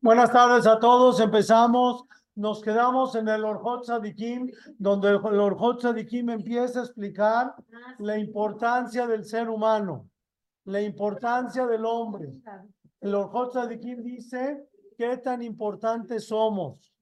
Buenas tardes a todos. Empezamos. Nos quedamos en el Orjot Sadikim, donde el Orjot Sadikim empieza a explicar la importancia del ser humano, la importancia del hombre. El Orjot Sadikim dice qué tan importantes somos,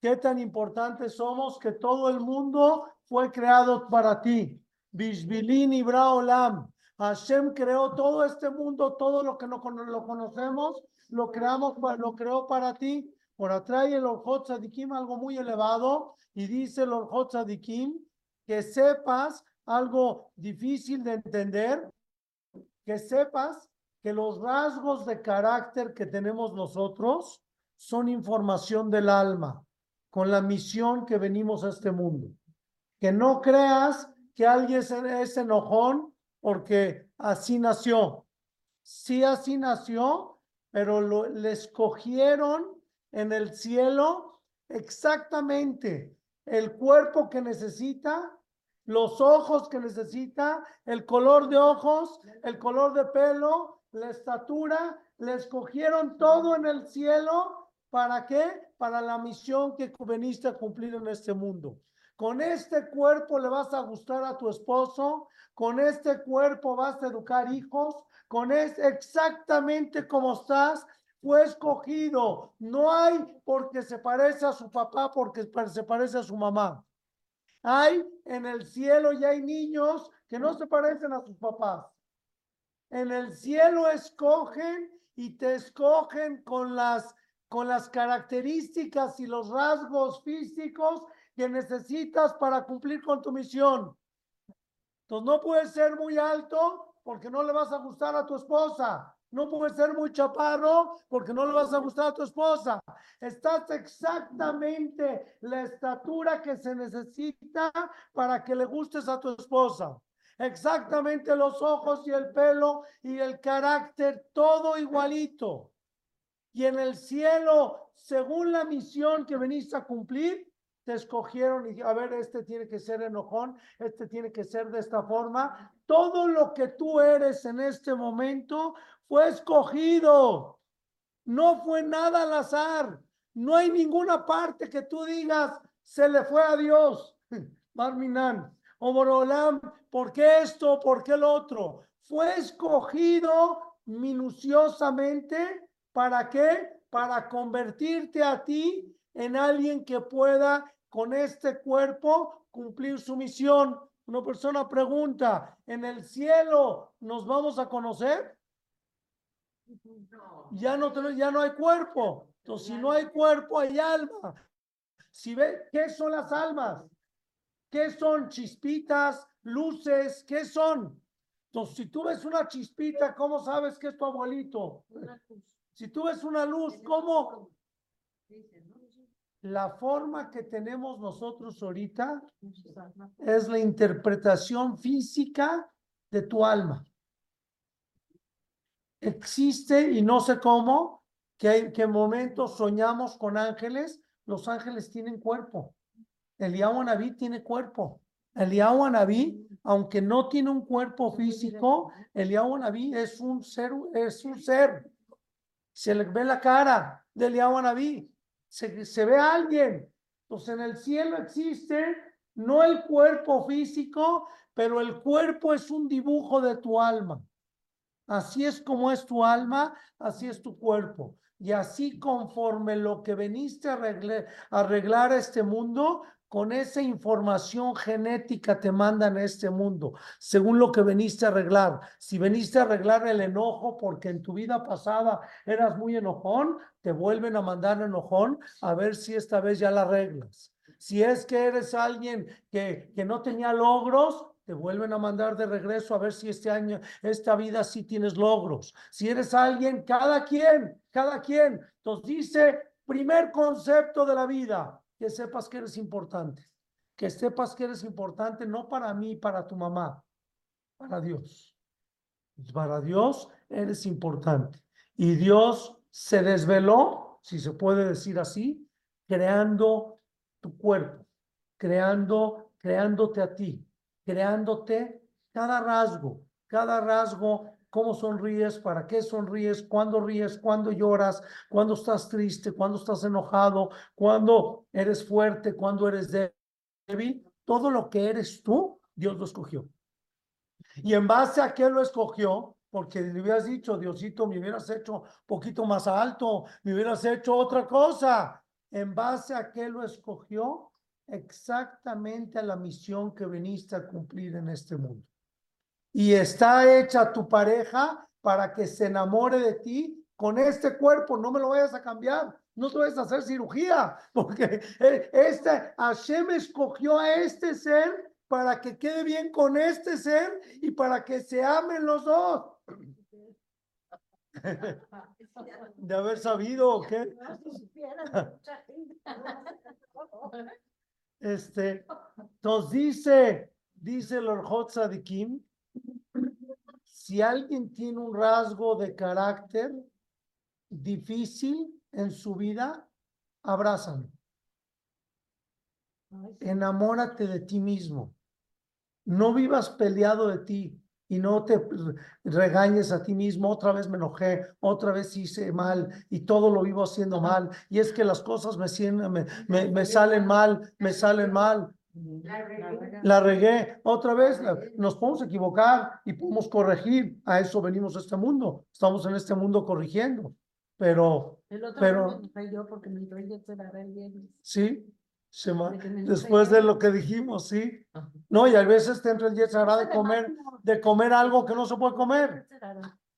qué tan importantes somos que todo el mundo fue creado para ti. Bishbilin y Braolam. Hashem creó todo este mundo, todo lo que no lo conocemos, lo creamos, lo creó para ti. Por atrás el Orjot Sadikim algo muy elevado y dice el Orjot Sadikim que sepas algo difícil de entender, que sepas que los rasgos de carácter que tenemos nosotros son información del alma, con la misión que venimos a este mundo. Que no creas que alguien es enojón porque así nació. Sí, así nació, pero lo, le escogieron en el cielo exactamente el cuerpo que necesita, los ojos que necesita, el color de ojos, el color de pelo, la estatura, le escogieron todo en el cielo. ¿Para qué? Para la misión que veniste a cumplir en este mundo. Con este cuerpo le vas a gustar a tu esposo, con este cuerpo vas a educar hijos, con es exactamente como estás, fue escogido. No hay porque se parece a su papá, porque se parece a su mamá. Hay en el cielo y hay niños que no se parecen a sus papás. En el cielo escogen y te escogen con las con las características y los rasgos físicos que necesitas para cumplir con tu misión. Entonces no puedes ser muy alto porque no le vas a gustar a tu esposa. No puedes ser muy chaparro porque no le vas a gustar a tu esposa. Estás exactamente la estatura que se necesita para que le gustes a tu esposa. Exactamente los ojos y el pelo y el carácter, todo igualito. Y en el cielo, según la misión que veniste a cumplir, te escogieron y a ver, este tiene que ser enojón, este tiene que ser de esta forma. Todo lo que tú eres en este momento fue escogido. No fue nada al azar. No hay ninguna parte que tú digas, se le fue a Dios. Marminan, o ¿por qué esto? ¿Por qué lo otro? Fue escogido minuciosamente. ¿Para qué? Para convertirte a ti en alguien que pueda con este cuerpo cumplir su misión. Una persona pregunta, ¿en el cielo nos vamos a conocer? Ya no, ya no hay cuerpo. Entonces, si no hay cuerpo, hay alma. Si ve, ¿qué son las almas? ¿Qué son chispitas, luces? ¿Qué son? Entonces, si tú ves una chispita, ¿cómo sabes que es tu abuelito? Si tú ves una luz, ¿cómo? La forma que tenemos nosotros ahorita es la interpretación física de tu alma. Existe, y no sé cómo, que en qué momento soñamos con ángeles. Los ángeles tienen cuerpo. El Anabí tiene cuerpo. El Anabí, aunque no tiene un cuerpo físico, el Anabí es un ser, es un ser. Se le ve la cara del Anabí se, ve a alguien. Entonces en el cielo existe no el cuerpo físico, pero el cuerpo es un dibujo de tu alma. Así es como es tu alma, así es tu cuerpo. Y así conforme lo que veniste a arreglar, a arreglar este mundo, con esa información genética te mandan a este mundo, según lo que veniste a arreglar. Si veniste a arreglar el enojo porque en tu vida pasada eras muy enojón, te vuelven a mandar enojón a ver si esta vez ya la arreglas. Si es que eres alguien que, que no tenía logros, te vuelven a mandar de regreso a ver si este año, esta vida sí tienes logros. Si eres alguien, cada quien, cada quien. Entonces dice, primer concepto de la vida, que sepas que eres importante. Que sepas que eres importante no para mí, para tu mamá, para Dios. Para Dios eres importante. Y Dios se desveló, si se puede decir así, creando tu cuerpo, creando, creándote a ti, creándote cada rasgo, cada rasgo cómo sonríes, para qué sonríes, cuándo ríes, cuándo lloras, cuándo estás triste, cuándo estás enojado, cuándo eres fuerte, cuándo eres débil. Todo lo que eres tú, Dios lo escogió. Y en base a qué lo escogió, porque le hubieras dicho, Diosito, me hubieras hecho poquito más alto, me hubieras hecho otra cosa. En base a qué lo escogió, exactamente a la misión que viniste a cumplir en este mundo. Y está hecha tu pareja para que se enamore de ti con este cuerpo, no me lo vayas a cambiar, no te vayas a hacer cirugía, porque eh, este Hashem escogió a este ser para que quede bien con este ser y para que se amen los dos. De haber sabido o qué. Este, nos dice, dice Orjot Sadikim, si alguien tiene un rasgo de carácter difícil en su vida, abrázalo. Enamórate de ti mismo. No vivas peleado de ti y no te regañes a ti mismo. Otra vez me enojé, otra vez hice mal y todo lo vivo haciendo mal. Y es que las cosas me, me, me, salen mal, me salen mal. La regué. Otra vez nos podemos equivocar y podemos corregir. A eso venimos a este mundo. Estamos en este mundo corrigiendo. Pero, pero, sí, Después de lo que dijimos, sí. No, y a veces te entra el yetzará de comer, de comer algo que no se puede comer.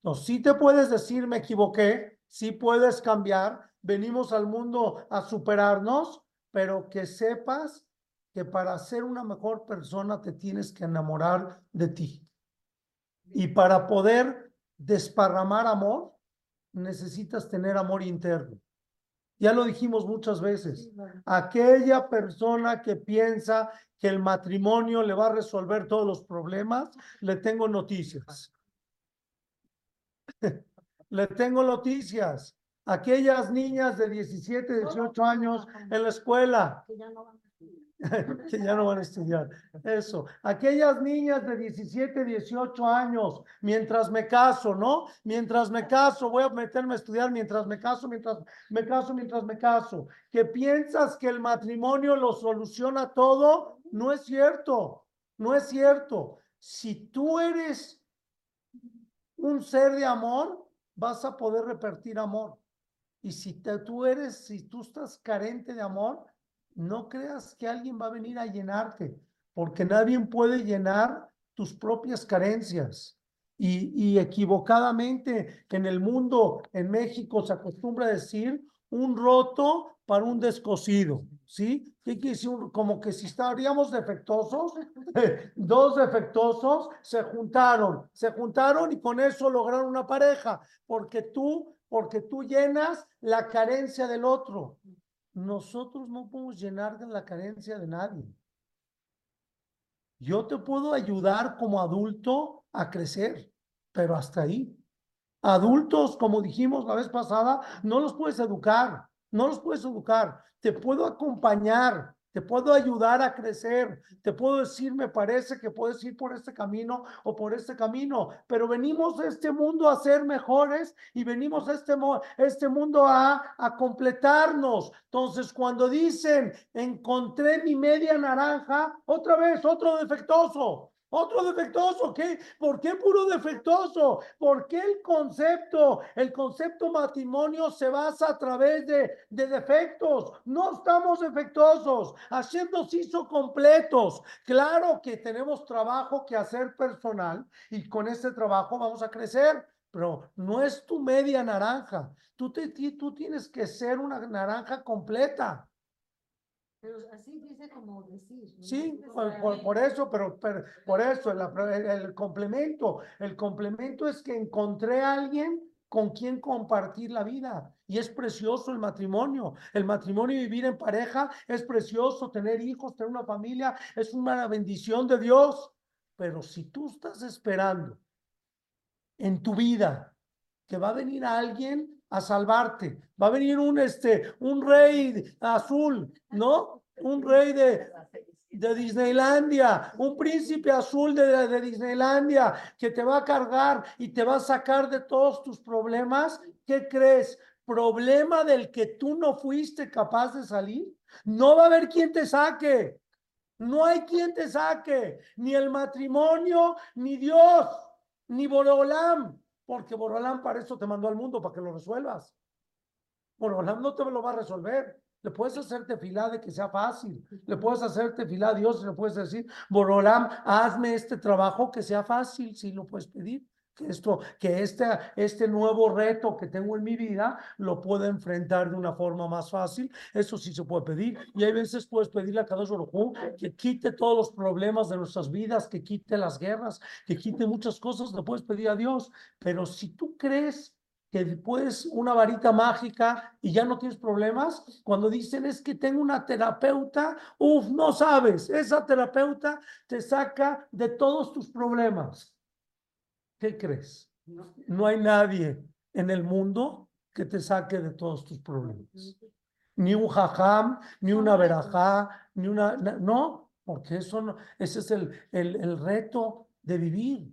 No, sí te puedes decir, me equivoqué, sí puedes cambiar, venimos al mundo a superarnos, pero que sepas que para ser una mejor persona te tienes que enamorar de ti. Y para poder desparramar amor, necesitas tener amor interno. Ya lo dijimos muchas veces. Aquella persona que piensa que el matrimonio le va a resolver todos los problemas, le tengo noticias. le tengo noticias. Aquellas niñas de 17, 18 años en la escuela que ya no van a estudiar. Eso. Aquellas niñas de 17, 18 años, mientras me caso, ¿no? Mientras me caso, voy a meterme a estudiar mientras me caso, mientras me caso, mientras me caso. Que piensas que el matrimonio lo soluciona todo, no es cierto. No es cierto. Si tú eres un ser de amor, vas a poder repartir amor. Y si tú eres, si tú estás carente de amor, no creas que alguien va a venir a llenarte, porque nadie puede llenar tus propias carencias. Y, y equivocadamente en el mundo, en México, se acostumbra a decir un roto para un descosido, ¿sí? ¿Qué quiere? Como que si estaríamos defectuosos, dos defectuosos se juntaron, se juntaron y con eso lograron una pareja, porque tú, porque tú llenas la carencia del otro nosotros no podemos llenar la carencia de nadie. Yo te puedo ayudar como adulto a crecer, pero hasta ahí. Adultos, como dijimos la vez pasada, no los puedes educar, no los puedes educar. Te puedo acompañar, te puedo ayudar a crecer, te puedo decir, me parece que puedes ir por este camino o por este camino, pero venimos a este mundo a ser mejores y venimos a este, este mundo a, a completarnos. Entonces, cuando dicen, encontré mi media naranja, otra vez, otro defectuoso, otro defectuoso, ¿qué? ¿Por qué puro defectuoso? ¿Por qué el concepto, el concepto matrimonio se basa a través de, de defectos? No estamos defectuosos, Hashem nos hizo completos. Claro que tenemos trabajo que hacer personal y con ese trabajo vamos a crecer, pero no es tu media naranja. Tú, te, tú tienes que ser una naranja completa. Pero así dice como decir. Sí, por, eso, pero, por eso el, complemento, el complemento es que encontré a alguien con quien compartir la vida. Y es precioso el matrimonio. El matrimonio y vivir en pareja es precioso. Tener hijos, tener una familia, es una bendición de Dios. Pero si tú estás esperando en tu vida que va a venir alguien a salvarte. Va a venir un, este, un rey azul, ¿no? Un rey de, de Disneylandia, un príncipe azul de, de Disneylandia que te va a cargar y te va a sacar de todos tus problemas, ¿qué crees? Problema del que tú no fuiste capaz de salir. No va a haber quien te saque. No hay quien te saque, ni el matrimonio, ni Dios, ni Borolam, porque Borolam para eso te mandó al mundo, para que lo resuelvas. Borolam no te lo va a resolver. Le puedes hacer tefilá de que sea fácil. Le puedes hacer tefilá a Dios y le puedes decir, Borolam, hazme este trabajo que sea fácil, si lo puedes pedir. Que esto, que este, este nuevo reto que tengo en mi vida lo pueda enfrentar de una forma más fácil. Eso sí se puede pedir. Y hay veces puedes pedirle a Baruj Hu que quite todos los problemas de nuestras vidas, que quite las guerras, que quite muchas cosas. Le puedes pedir a Dios. Pero si tú crees que después una varita mágica y ya no tienes problemas. Cuando dicen es que tengo una terapeuta, uff, no sabes, esa terapeuta te saca de todos tus problemas. ¿Qué crees? No hay nadie en el mundo que te saque de todos tus problemas. Ni un jajam, ni una verajá, ni una... No, porque eso no, ese es el, el, el reto de vivir.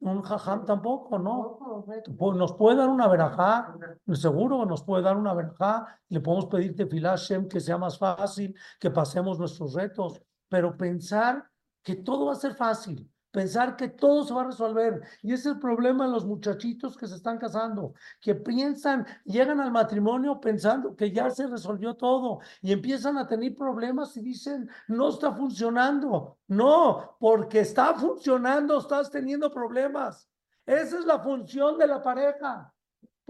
Un jajam tampoco, ¿no? Pues, Nos puede dar una verajá, seguro nos puede dar una verajá. Le podemos pedir tefilá Shem que sea más fácil, que pasemos nuestros retos. Pero pensar que todo va a ser fácil, pensar que todo se va a resolver. Y ese es el problema de los muchachitos que se están casando, que piensan, llegan al matrimonio pensando que ya se resolvió todo y empiezan a tener problemas y dicen, no está funcionando. No, porque está funcionando, estás teniendo problemas. Esa es la función de la pareja,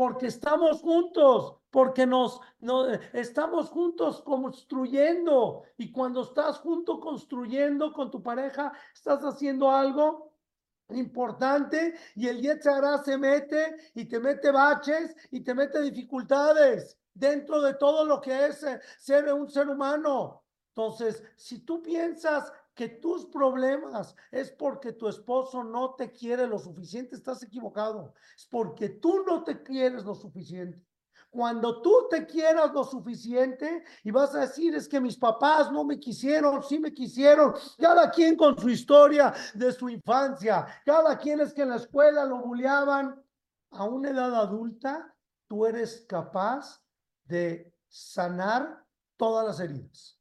porque estamos juntos, porque nos, no, estamos juntos construyendo. Y cuando estás junto construyendo con tu pareja, estás haciendo algo importante y el Yetzará se mete y te mete baches y te mete dificultades dentro de todo lo que es eh, ser un ser humano. Entonces, si tú piensas que tus problemas es porque tu esposo no te quiere lo suficiente, estás equivocado. Es porque tú no te quieres lo suficiente. Cuando tú te quieras lo suficiente y vas a decir es que mis papás no me quisieron, sí me quisieron, cada quien con su historia de su infancia, cada quien es que en la escuela lo bulleaban, a una edad adulta tú eres capaz de sanar todas las heridas.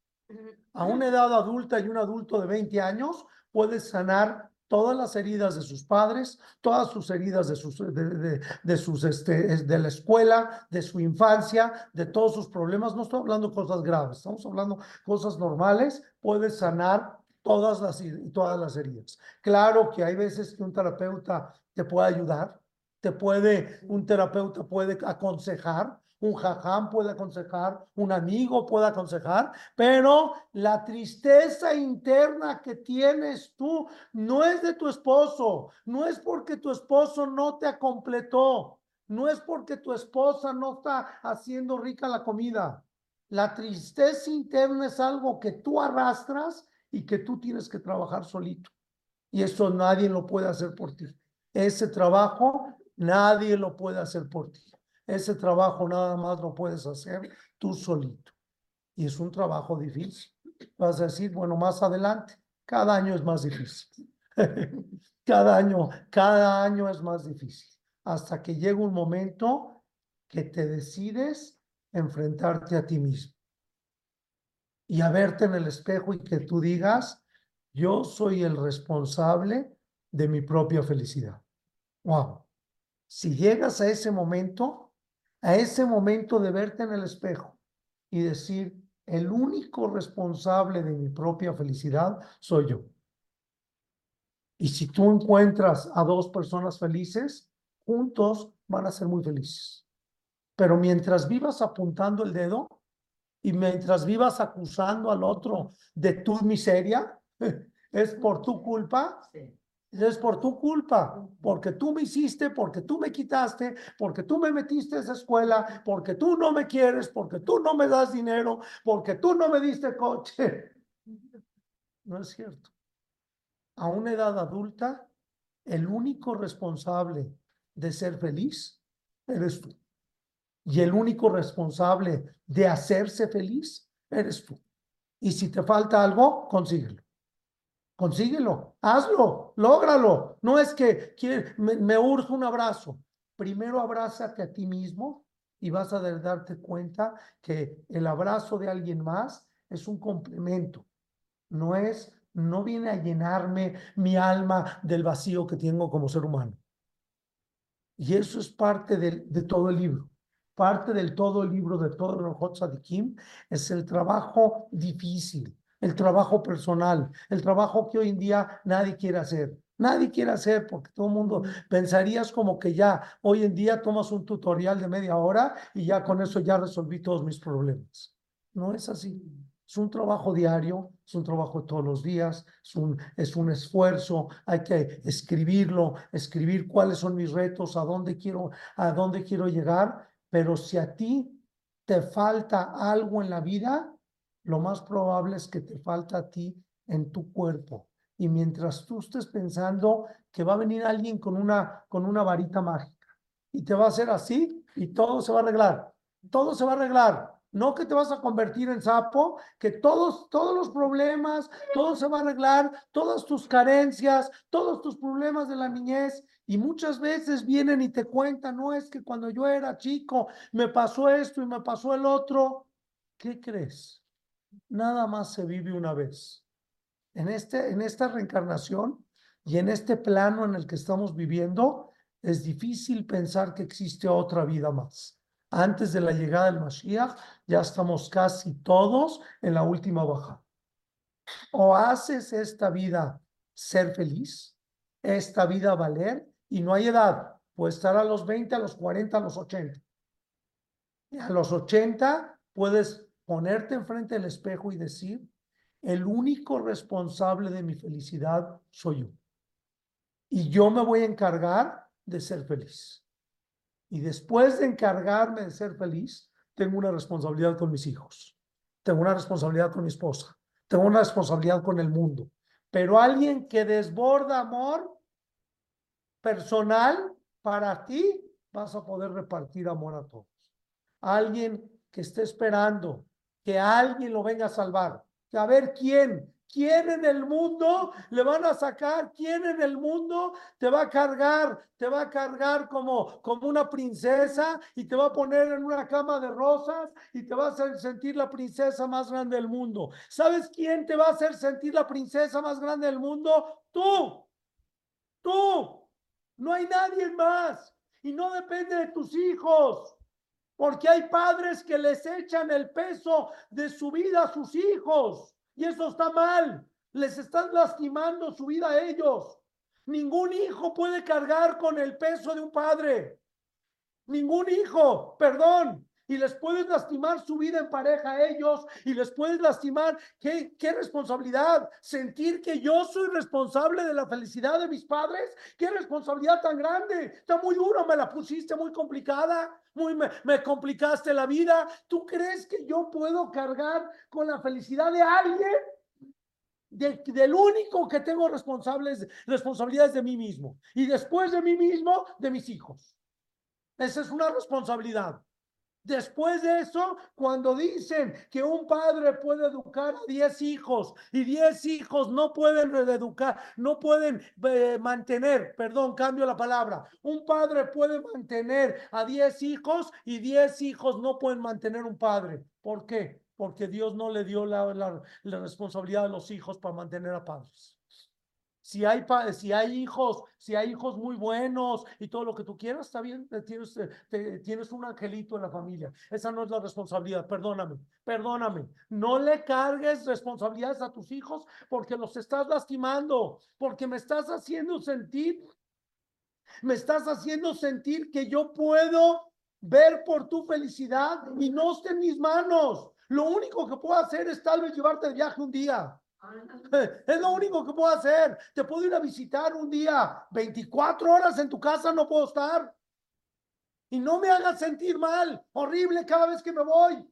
A una edad adulta y un adulto de 20 años puedes sanar todas las heridas de sus padres, todas sus heridas de sus, de, de, sus, este, de la escuela, de su infancia, de todos sus problemas. No estoy hablando cosas graves, estamos hablando cosas normales. Puedes sanar todas las, todas las heridas. Claro que hay veces que un terapeuta te puede ayudar, te puede, un terapeuta puede aconsejar, un jajam puede aconsejar, un amigo puede aconsejar, pero la tristeza interna que tienes tú no es de tu esposo, no es porque tu esposo no te completó, no es porque tu esposa no está haciendo rica la comida. La tristeza interna es algo que tú arrastras y que tú tienes que trabajar solito. Y eso nadie lo puede hacer por ti. Ese trabajo nadie lo puede hacer por ti. Ese trabajo nada más lo puedes hacer tú solito. Y es un trabajo difícil. Vas a decir, bueno, más adelante, cada año es más difícil. cada año, cada año es más difícil. Hasta que llega un momento que te decides enfrentarte a ti mismo. Y a verte en el espejo y que tú digas, yo soy el responsable de mi propia felicidad. Wow. Si llegas a ese momento, a ese momento de verte en el espejo y decir, el único responsable de mi propia felicidad soy yo. Y si tú encuentras a dos personas felices, juntos van a ser muy felices. Pero mientras vivas apuntando el dedo y mientras vivas acusando al otro de tu miseria, es por tu culpa, es por tu culpa, porque tú me hiciste, porque tú me quitaste, porque tú me metiste a esa escuela, porque tú no me quieres, porque tú no me das dinero, porque tú no me diste coche. No es cierto. A una edad adulta, el único responsable de ser feliz eres tú. Y el único responsable de hacerse feliz eres tú. Y si te falta algo, consíguelo. Consíguelo, hazlo, lógralo. No es que me, urge un abrazo. Primero abrázate a ti mismo y vas a darte cuenta que el abrazo de alguien más es un complemento. No es, no viene a llenarme mi alma del vacío que tengo como ser humano. Y eso es parte de, todo el libro. Parte del todo el libro de todo el de Kim es el trabajo difícil, el trabajo personal, el trabajo que hoy en día nadie quiere hacer. Nadie quiere hacer porque todo el mundo pensarías como que ya hoy en día tomas un tutorial de media hora y ya con eso ya resolví todos mis problemas. No es así. Es un trabajo diario, es un trabajo todos los días, es un, es un esfuerzo, hay que escribirlo, escribir cuáles son mis retos, a dónde quiero, a dónde quiero llegar, pero si a ti te falta algo en la vida, lo más probable es que te falta a ti en tu cuerpo. Y mientras tú estés pensando que va a venir alguien con una, con una varita mágica y te va a hacer así y todo se va a arreglar, todo se va a arreglar. No que te vas a convertir en sapo, que todos, todos los problemas, todo se va a arreglar, todas tus carencias, todos tus problemas de la niñez. Y muchas veces vienen y te cuentan, no es que cuando yo era chico me pasó esto y me pasó el otro. ¿Qué crees? Nada más se vive una vez. En, este, en esta reencarnación y en este plano en el que estamos viviendo, es difícil pensar que existe otra vida más antes de la llegada del Mashiach, ya estamos casi todos en la última baja. O haces esta vida ser feliz, esta vida valer, y no hay edad. Puede estar a los 20, a los 40, a los 80. Y a los 80 puedes ponerte enfrente del espejo y decir, el único responsable de mi felicidad soy yo. Y yo me voy a encargar de ser feliz. Y después de encargarme de ser feliz, tengo una responsabilidad con mis hijos, tengo una responsabilidad con mi esposa, tengo una responsabilidad con el mundo. Pero alguien que desborda amor personal para ti, vas a poder repartir amor a todos. Alguien que esté esperando que alguien lo venga a salvar, a ver quién, ¿Quién en el mundo le van a sacar? ¿Quién en el mundo te va a cargar? Te va a cargar como, como una princesa y te va a poner en una cama de rosas y te va a hacer sentir la princesa más grande del mundo. ¿Sabes quién te va a hacer sentir la princesa más grande del mundo? Tú. Tú. No hay nadie más. Y no depende de tus hijos. Porque hay padres que les echan el peso de su vida a sus hijos. Y eso está mal. Les están lastimando su vida a ellos. Ningún hijo puede cargar con el peso de un padre. Ningún hijo, perdón. Y les puedes lastimar su vida en pareja a ellos y les puedes lastimar. ¿Qué, qué responsabilidad? Sentir que yo soy responsable de la felicidad de mis padres. ¿Qué responsabilidad tan grande? Está muy duro, me la pusiste muy complicada muy me, complicaste la vida. ¿Tú crees que yo puedo cargar con la felicidad de alguien? del único que tengo responsables, responsabilidades de mí mismo. Y después de mí mismo, de mis hijos. Esa es una responsabilidad. Después de eso, cuando dicen que un padre puede educar a 10 hijos y 10 hijos no pueden reeducar, no pueden eh, mantener, perdón, cambio la palabra, un padre puede mantener a 10 hijos y 10 hijos no pueden mantener un padre. ¿Por qué? Porque Dios no le dio la, la responsabilidad a los hijos para mantener a padres. Si hay, si hay hijos, si hay hijos muy buenos y todo lo que tú quieras, está bien, tienes, tienes un angelito en la familia. Esa no es la responsabilidad, perdóname, perdóname. No le cargues responsabilidades a tus hijos porque los estás lastimando, porque me estás haciendo sentir, me estás haciendo sentir que yo puedo ver por tu felicidad y no esté en mis manos. Lo único que puedo hacer es tal vez llevarte de viaje un día. Es lo único que puedo hacer. Te puedo ir a visitar un día. 24 horas en tu casa no puedo estar. Y no me hagas sentir mal, horrible cada vez que me voy.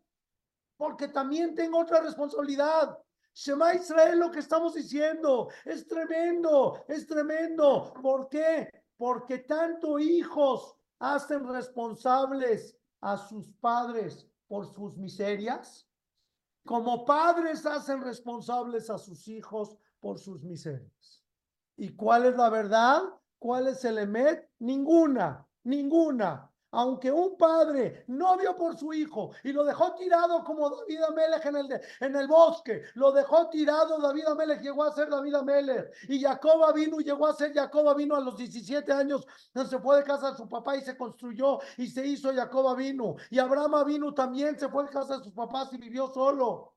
Porque también tengo otra responsabilidad. Shema Israel, lo que estamos diciendo, es tremendo, es tremendo. ¿Por qué? Porque tanto hijos hacen responsables a sus padres por sus miserias Como padres hacen responsables a sus hijos por sus miserias. ¿Y cuál es la verdad? ¿Cuál es el emet? Ninguna, ninguna. Aunque un padre no vio por su hijo y lo dejó tirado como David Amelech en el, en el bosque, lo dejó tirado, David Amelech llegó a ser David Amelech y Jacoba vino, llegó a ser Jacoba vino a los 17 años, se fue de casa de su papá y se construyó y se hizo Jacoba vino y Abraham vino también, se fue de casa de sus papás y vivió solo.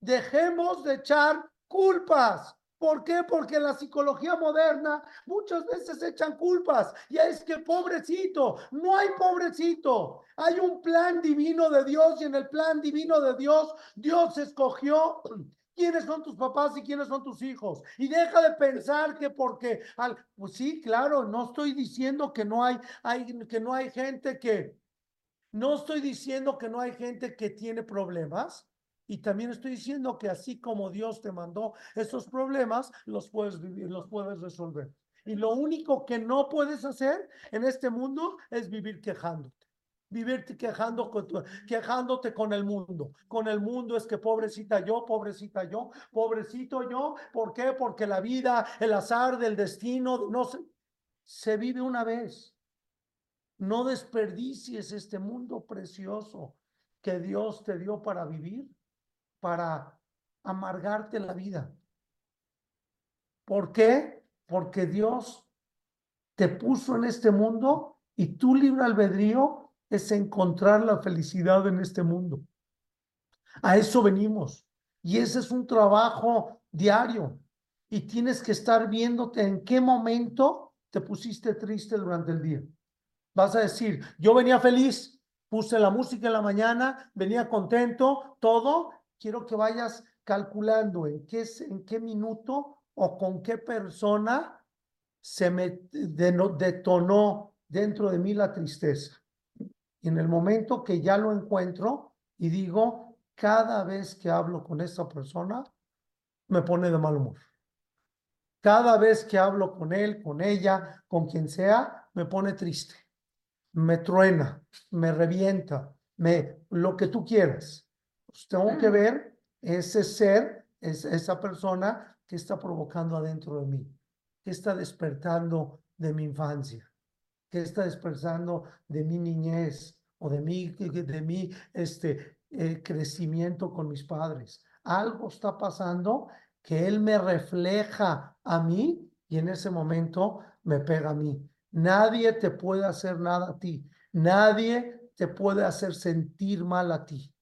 Dejemos de echar culpas. ¿Por qué? Porque la psicología moderna muchas veces echan culpas. Y es que pobrecito, no hay pobrecito. Hay un plan divino de Dios y en el plan divino de Dios, Dios escogió quiénes son tus papás y quiénes son tus hijos. Y deja de pensar que porque, al, pues sí, claro, no estoy diciendo que no hay, que no hay gente que, no estoy diciendo que no hay gente que tiene problemas. Y también estoy diciendo que así como Dios te mandó esos problemas, los puedes los puedes resolver. Y lo único que no puedes hacer en este mundo es vivir quejándote. Vivirte quejando quejándote con el mundo. Con el mundo es que pobrecita yo, pobrecita yo, pobrecito yo. ¿Por qué? Porque la vida, el azar del destino, no se, se vive una vez. No desperdicies este mundo precioso que Dios te dio para vivir para amargarte la vida. ¿Por qué? Porque Dios te puso en este mundo y tu libre albedrío es encontrar la felicidad en este mundo. A eso venimos. Y ese es un trabajo diario. Y tienes que estar viéndote en qué momento te pusiste triste durante el día. Vas a decir, yo venía feliz, puse la música en la mañana, venía contento, todo, quiero que vayas calculando en qué, en qué minuto o con qué persona se me detonó dentro de mí la tristeza. En el momento que ya lo encuentro y digo, cada vez que hablo con esta persona, me pone de mal humor. Cada vez que hablo con él, con ella, con quien sea, me pone triste, me truena, me revienta, me lo que tú quieras. Pues, tengo que ver ese ser, esa persona que está provocando adentro de mí, que está despertando de mi infancia, que está despertando de mi niñez o de mi, de mi este, eh, crecimiento con mis padres. Algo está pasando que él me refleja a mí y en ese momento me pega a mí. Nadie te puede hacer nada a ti. Nadie te puede hacer sentir mal a ti.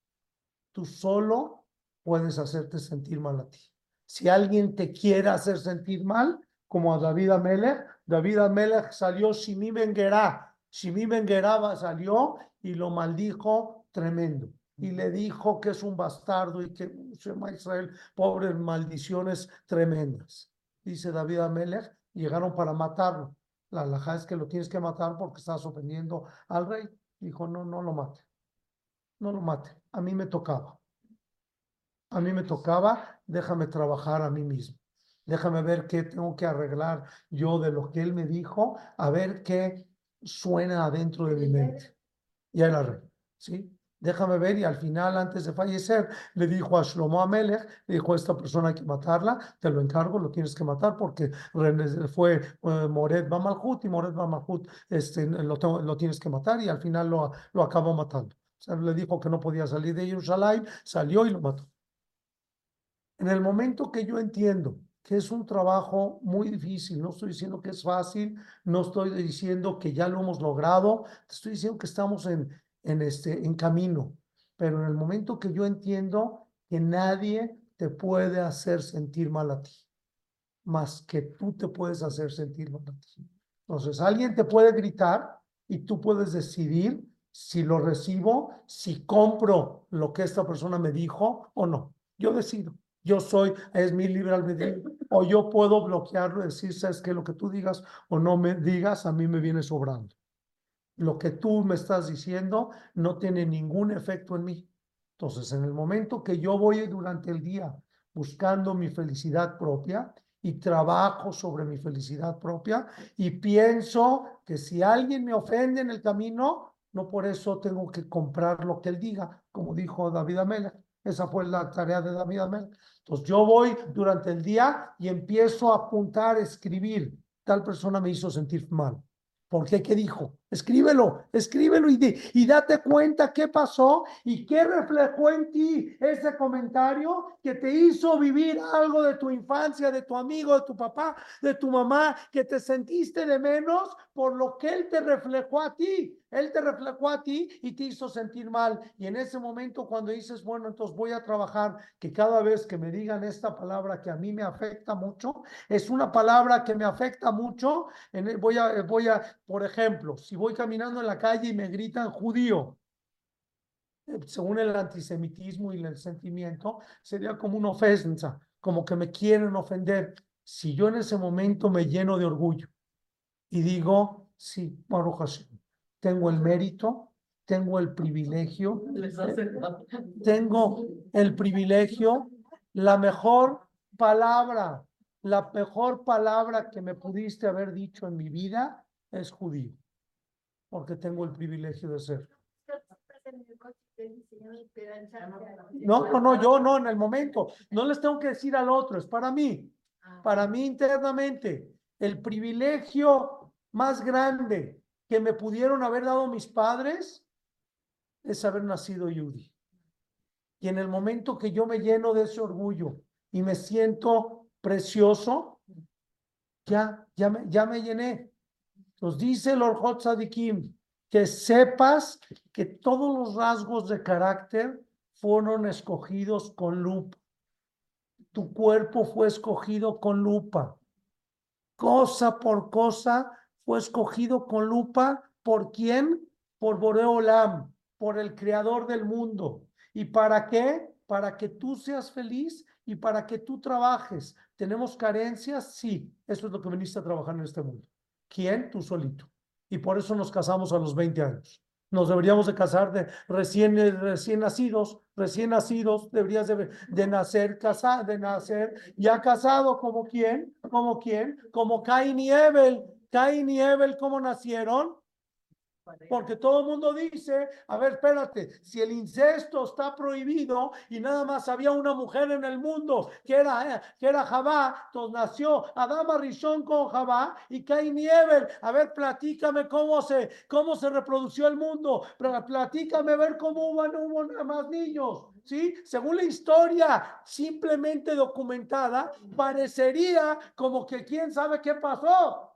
Tú solo puedes hacerte sentir mal a ti. Si alguien te quiere hacer sentir mal, como a David Amelech, David Amelech salió Shimi Benguerá. Shimi Benguerá salió y lo maldijo tremendo. Y le dijo que es un bastardo y que se llama Israel, pobres maldiciones tremendas. Dice David Amelech, llegaron para matarlo. La alhaja es que lo tienes que matar porque estás ofendiendo al rey. Dijo, no, no lo mate. No lo mate a mí me tocaba. A mí me tocaba, déjame trabajar a mí mismo. Déjame ver qué tengo que arreglar yo de lo que él me dijo, a ver qué suena adentro de mi mente. Y ahí la arreglo, ¿sí? Déjame ver y al final, antes de fallecer, le dijo a Shlomo Amelech, le dijo a esta persona hay que matarla, te lo encargo, lo tienes que matar porque fue uh, Moret Bamalhut y Moret Bamalhut este, lo, lo tienes que matar y al final lo, lo acabó matando le dijo que no podía salir de Jerusalén, salió y lo mató. En el momento que yo entiendo que es un trabajo muy difícil, no estoy diciendo que es fácil, no estoy diciendo que ya lo hemos logrado, estoy diciendo que estamos en, en, este, en camino, pero en el momento que yo entiendo que nadie te puede hacer sentir mal a ti, más que tú te puedes hacer sentir mal a ti. Entonces, alguien te puede gritar y tú puedes decidir si lo recibo, si compro lo que esta persona me dijo o no. Yo decido. Yo soy, es mi libre albedrío. O yo puedo bloquearlo y decir, sabes que lo que tú digas o no me digas, a mí me viene sobrando. Lo que tú me estás diciendo no tiene ningún efecto en mí. Entonces, en el momento que yo voy durante el día buscando mi felicidad propia y trabajo sobre mi felicidad propia y pienso que si alguien me ofende en el camino, no por eso tengo que comprar lo que él diga, como dijo David Amela. Esa fue la tarea de David Amel. Entonces yo voy durante el día y empiezo a apuntar, escribir. Tal persona me hizo sentir mal. ¿Por qué? ¿Qué dijo? Escríbelo, escríbelo y, di- y date cuenta qué pasó y qué reflejó en ti ese comentario que te hizo vivir algo de tu infancia, de tu amigo, de tu papá, de tu mamá, que te sentiste de menos por lo que él te reflejó a ti. Él te reflejó a ti y te hizo sentir mal. Y en ese momento cuando dices, bueno, entonces voy a trabajar, que cada vez que me digan esta palabra que a mí me afecta mucho, es una palabra que me afecta mucho, en el- voy a, voy a, por ejemplo, si voy caminando en la calle y me gritan judío, eh, según el antisemitismo y el sentimiento, sería como una ofensa, como que me quieren ofender. Si yo en ese momento me lleno de orgullo y digo, sí, Baruch Hashem, tengo el mérito, tengo el privilegio, tengo el privilegio, la mejor palabra, la mejor palabra que me pudiste haber dicho en mi vida es judío, porque tengo el privilegio de ser. No, no, no, yo no en el momento. No les tengo que decir al otro, es para mí, para mí internamente. El privilegio más grande que me pudieron haber dado mis padres es haber nacido Yudi. Y en el momento que yo me lleno de ese orgullo y me siento precioso, ya, ya me, ya me llené. Nos dice el Orjot Sadikim, que sepas que todos los rasgos de carácter fueron escogidos con lupa. Tu cuerpo fue escogido con lupa. Cosa por cosa fue escogido con lupa. ¿Por quién? Por Boreolam, por el creador del mundo. ¿Y para qué? Para que tú seas feliz y para que tú trabajes. ¿Tenemos carencias? Sí, eso es lo que viniste a trabajar en este mundo. ¿Quién? Tú solito. Y por eso nos casamos a los 20 años. Nos deberíamos de casar de recién, eh, recién nacidos, recién nacidos, deberías de, de nacer casado, de nacer ya casado, ¿como quién? ¿Como quién? Como Cain y Abel. Cain y Abel, ¿cómo nacieron? Porque todo el mundo dice, a ver, espérate, si el incesto está prohibido y nada más había una mujer en el mundo que era, eh, que era Jabá, entonces nació Adama Rishon con Jabá y Cain y. A ver, platícame cómo se, cómo se reprodució el mundo, Pla- platícame a ver cómo hubo, no hubo nada más niños. ¿Sí? Según la historia simplemente documentada, parecería como que quién sabe qué pasó.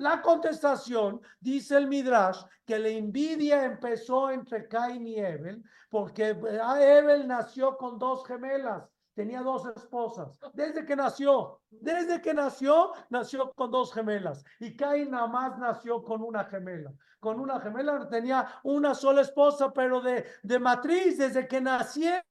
La contestación, dice el Midrash, que la envidia empezó entre Cain y Abel, porque eh, Abel nació con dos gemelas, tenía dos esposas, desde que nació, desde que nació, nació con dos gemelas, y Cain nada más nació con una gemela. Con una gemela tenía una sola esposa, pero de, de matriz, desde que nacieron.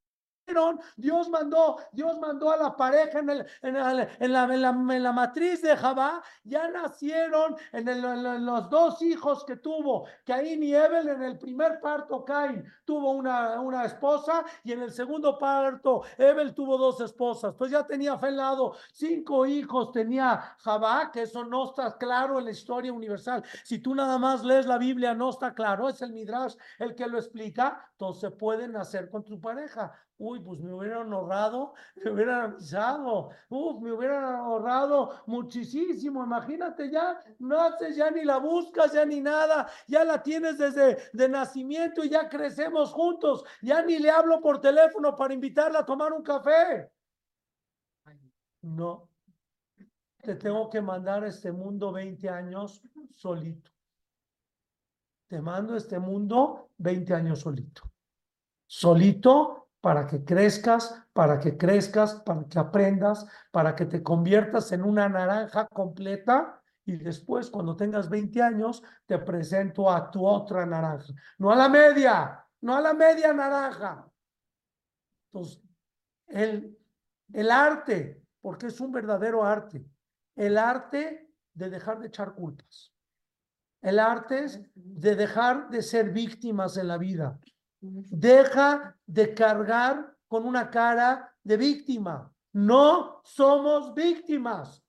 Dios mandó, Dios mandó a la pareja en, la, matriz de Jabá, ya nacieron en, los dos hijos que tuvo, Caín y Abel, en el primer parto Caín tuvo una, esposa y en el segundo parto Abel tuvo dos esposas, entonces ya tenía felado cinco hijos, tenía Jabá, que eso no está claro en la historia universal, si tú nada más lees la Biblia no está claro, es el Midrash el que lo explica, entonces pueden nacer con tu pareja. Uy, pues me hubieran ahorrado, me hubieran avisado, uf, me hubieran ahorrado muchísimo. Imagínate ya, no haces ya ni la buscas, ya ni nada, ya la tienes desde de nacimiento y ya crecemos juntos. Ya ni le hablo por teléfono para invitarla a tomar un café. No, te tengo que mandar este mundo 20 años solito. Te mando a este mundo 20 años solito. Solito para que crezcas, para que crezcas, para que aprendas, para que te conviertas en una naranja completa y después cuando tengas 20 años te presento a tu otra naranja, no a la media, no a la media naranja. Entonces, el, el arte, porque es un verdadero arte, el arte de dejar de echar culpas. El arte de dejar de ser víctimas en la vida. Deja de cargar con una cara de víctima. No somos víctimas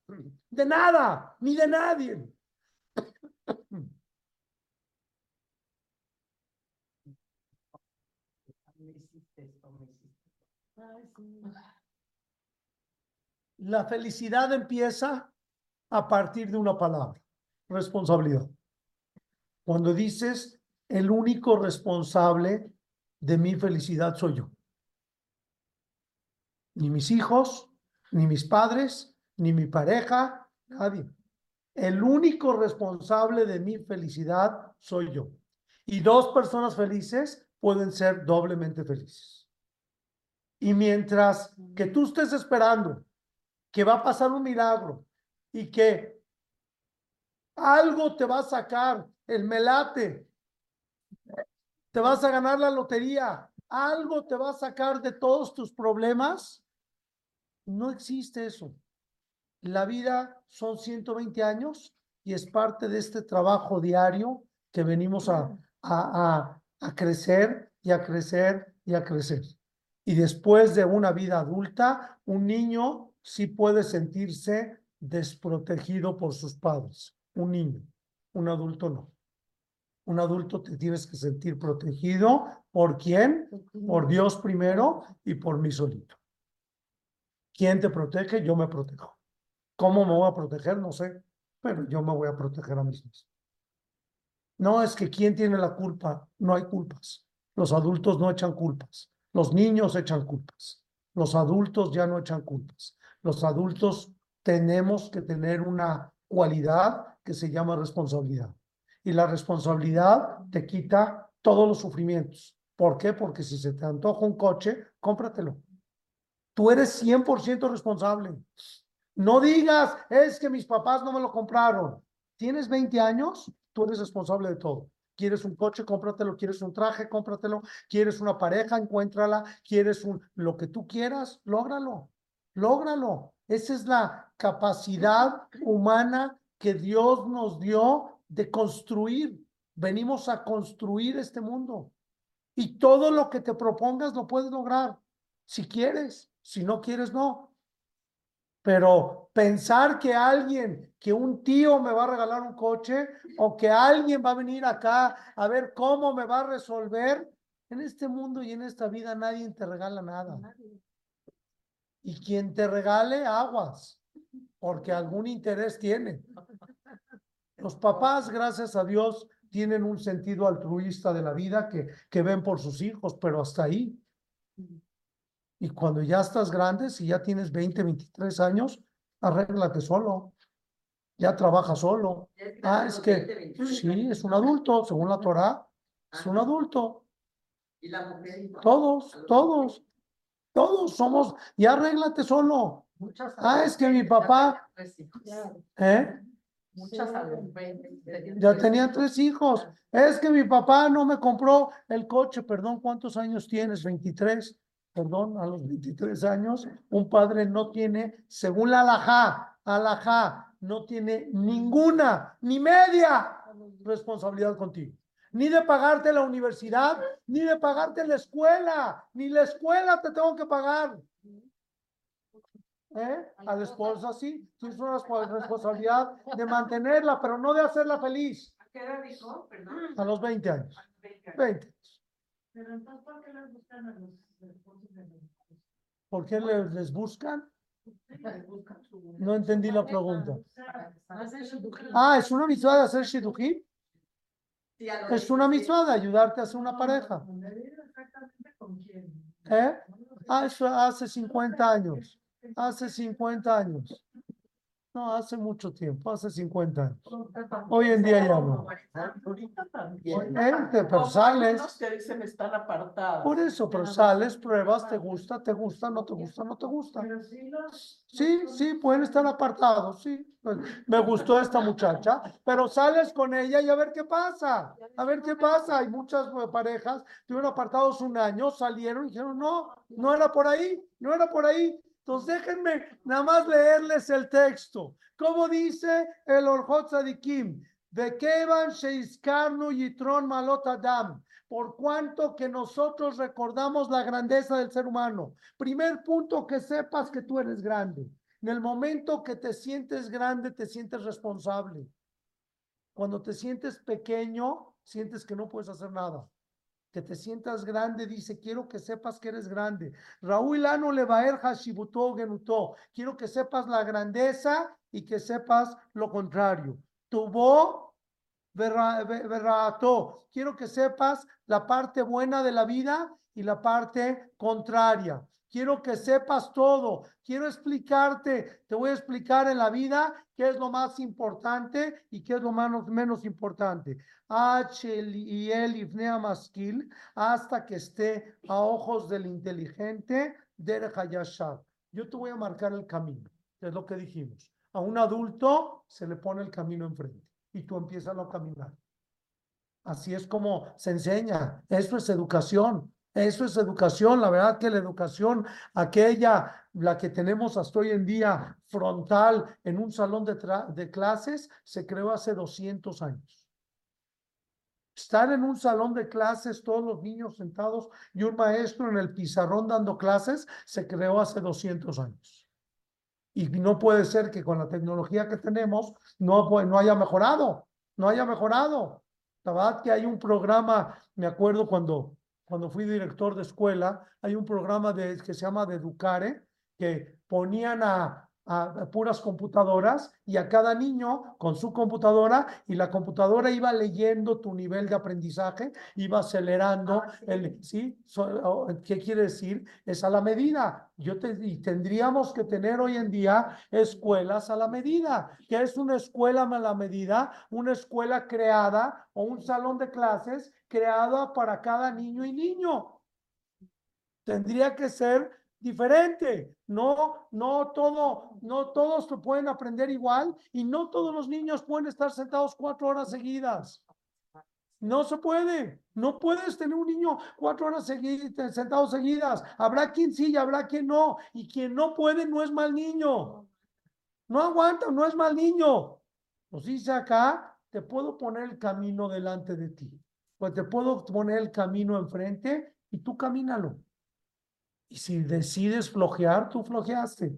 de nada, ni de nadie. La felicidad empieza a partir de una palabra, responsabilidad. Cuando dices, el único responsable de mi felicidad soy yo. Ni mis hijos, ni mis padres, ni mi pareja, nadie. El único responsable de mi felicidad soy yo. Y dos personas felices pueden ser doblemente felices. Y mientras que tú estés esperando que va a pasar un milagro y que algo te va a sacar, el melate, te vas a ganar la lotería, algo te va a sacar de todos tus problemas, no existe eso. La vida son 120 años y es parte de este trabajo diario que venimos a, a, a, crecer y a crecer y a crecer. Y después de una vida adulta, un niño sí puede sentirse desprotegido por sus padres. Un niño, un adulto no. Un adulto te tienes que sentir protegido. ¿Por quién? Por Dios primero y por mí solito. ¿Quién te protege? Yo me protejo. ¿Cómo me voy a proteger? No sé, pero yo me voy a proteger a mí mismo. No es que quién tiene la culpa, no hay culpas. Los adultos no echan culpas. Los niños echan culpas. Los adultos ya no echan culpas. Los adultos tenemos que tener una cualidad que se llama responsabilidad. Y la responsabilidad te quita todos los sufrimientos. ¿Por qué? Porque si se te antoja un coche, cómpratelo. Tú eres 100% responsable. No digas, es que mis papás no me lo compraron. Tienes 20 años, tú eres responsable de todo. Quieres un coche, cómpratelo. Quieres un traje, cómpratelo. Quieres una pareja, encuéntrala. Quieres un lo que tú quieras, lógralo. Lógralo. Esa es la capacidad humana que Dios nos dio de construir. Venimos a construir este mundo. Y todo lo que te propongas lo puedes lograr. Si quieres, si no quieres, no. Pero pensar que alguien, que un tío me va a regalar un coche o que alguien va a venir acá a ver cómo me va a resolver, en este mundo y en esta vida nadie te regala nada. Y quien te regale, aguas, porque algún interés tiene. Los papás, gracias a Dios, tienen un sentido altruista de la vida que, que ven por sus hijos, pero hasta ahí. Y cuando ya estás grande, si ya tienes 20, 23 años, arréglate solo. Ya trabaja solo. Ah, es que sí, es un adulto, según la Torah, es un adulto. Y la mujer. Todos, todos, todos somos, ya arréglate solo. Muchas Ah, es que mi papá, Claro. ¿eh? Muchas Ya tenía tres hijos. Es que mi papá no me compró el coche. Perdón, ¿cuántos años tienes? 23. Perdón, a los 23 años, un padre no tiene, según la alajá, alajá, no tiene ninguna, ni media responsabilidad contigo. Ni de pagarte la universidad, ni de pagarte la escuela, ni la escuela te tengo que pagar. ¿Eh? A la esposa sí, tienes una respo- responsabilidad de mantenerla, pero no de hacerla feliz. ¿A qué edad dijo? Perdón. A los 20 años. A los 20 años. 20. Pero entonces, ¿por qué les buscan a los esposos de los ¿Por qué les, les buscan? No entendí la pregunta. Ah, ¿es una mitzvah de hacer los Es una 17. mitzvah de ayudarte a hacer una pareja. ¿Eh? Ah, eso hace 50 años. Hace 50 años. No, hace mucho tiempo, hace 50 años. Hoy en día ya no. Ahorita también. ¿Eh? Te- Pero sales. que dicen están apartados. Por eso, pero sales, pruebas, te gusta, te gusta, no te gusta, no te gusta. Sí. Sí, pueden estar apartados, sí. Me gustó esta muchacha, pero sales con ella y a ver qué pasa. A ver qué pasa. Hay muchas parejas, estuvieron apartados un año, salieron y dijeron, no, no era por ahí, no era por ahí. Entonces déjenme nada más leerles el texto. ¿Cómo dice el Orjot Sadikim? De Kevan Sheiskarnu Yitron Malot Adam. Por cuanto que nosotros recordamos la grandeza del ser humano. Primer punto, que sepas que tú eres grande. En el momento que te sientes grande, te sientes responsable. Cuando te sientes pequeño, sientes que no puedes hacer nada. Que te sientas grande, dice, quiero que sepas que eres grande. Raúl Lano Levaer Hashibuto Genuto, quiero que sepas la grandeza y que sepas lo contrario. Tuvo Berrato, quiero que sepas la parte buena de la vida y la parte contraria. Quiero que sepas todo. Quiero explicarte. Te voy a explicar en la vida qué es lo más importante y qué es lo menos, menos importante. H y el maskil hasta que esté a ojos del inteligente de Hayashab. Yo te voy a marcar el camino. Es lo que dijimos. A un adulto se le pone el camino enfrente y tú empiezas a caminar. Así es como se enseña. Eso es educación. Eso es educación. La verdad que la educación, aquella, la que tenemos hasta hoy en día frontal en un salón de, de clases, se creó hace 200 años. Estar en un salón de clases, todos los niños sentados y un maestro en el pizarrón dando clases, se creó hace 200 años. Y no puede ser que con la tecnología que tenemos no, no haya mejorado, no haya mejorado. La verdad que hay un programa, me acuerdo cuando cuando fui director de escuela, hay un programa de, que se llama de Educare, que ponían a, a, puras computadoras y a cada niño con su computadora y la computadora iba leyendo tu nivel de aprendizaje, iba acelerando Ah, sí. el, ¿sí? So- ¿Qué quiere decir? Es a la medida. Yo te, y tendríamos que tener hoy en día escuelas a la medida. ¿Qué es una escuela a la medida? Una escuela creada o un salón de clases creada para cada niño y niño. Tendría que ser diferente. No, no todo, no todos lo pueden aprender igual y no todos los niños pueden estar sentados cuatro horas seguidas. No se puede. No puedes tener un niño cuatro horas seguidas, sentados seguidas. Habrá quien sí y habrá quien no. Y quien no puede no es mal niño. No aguanta, no es mal niño. Nos dice acá, te puedo poner el camino delante de ti. Pues te puedo poner el camino enfrente y tú camínalo. Y si decides flojear, tú flojeaste.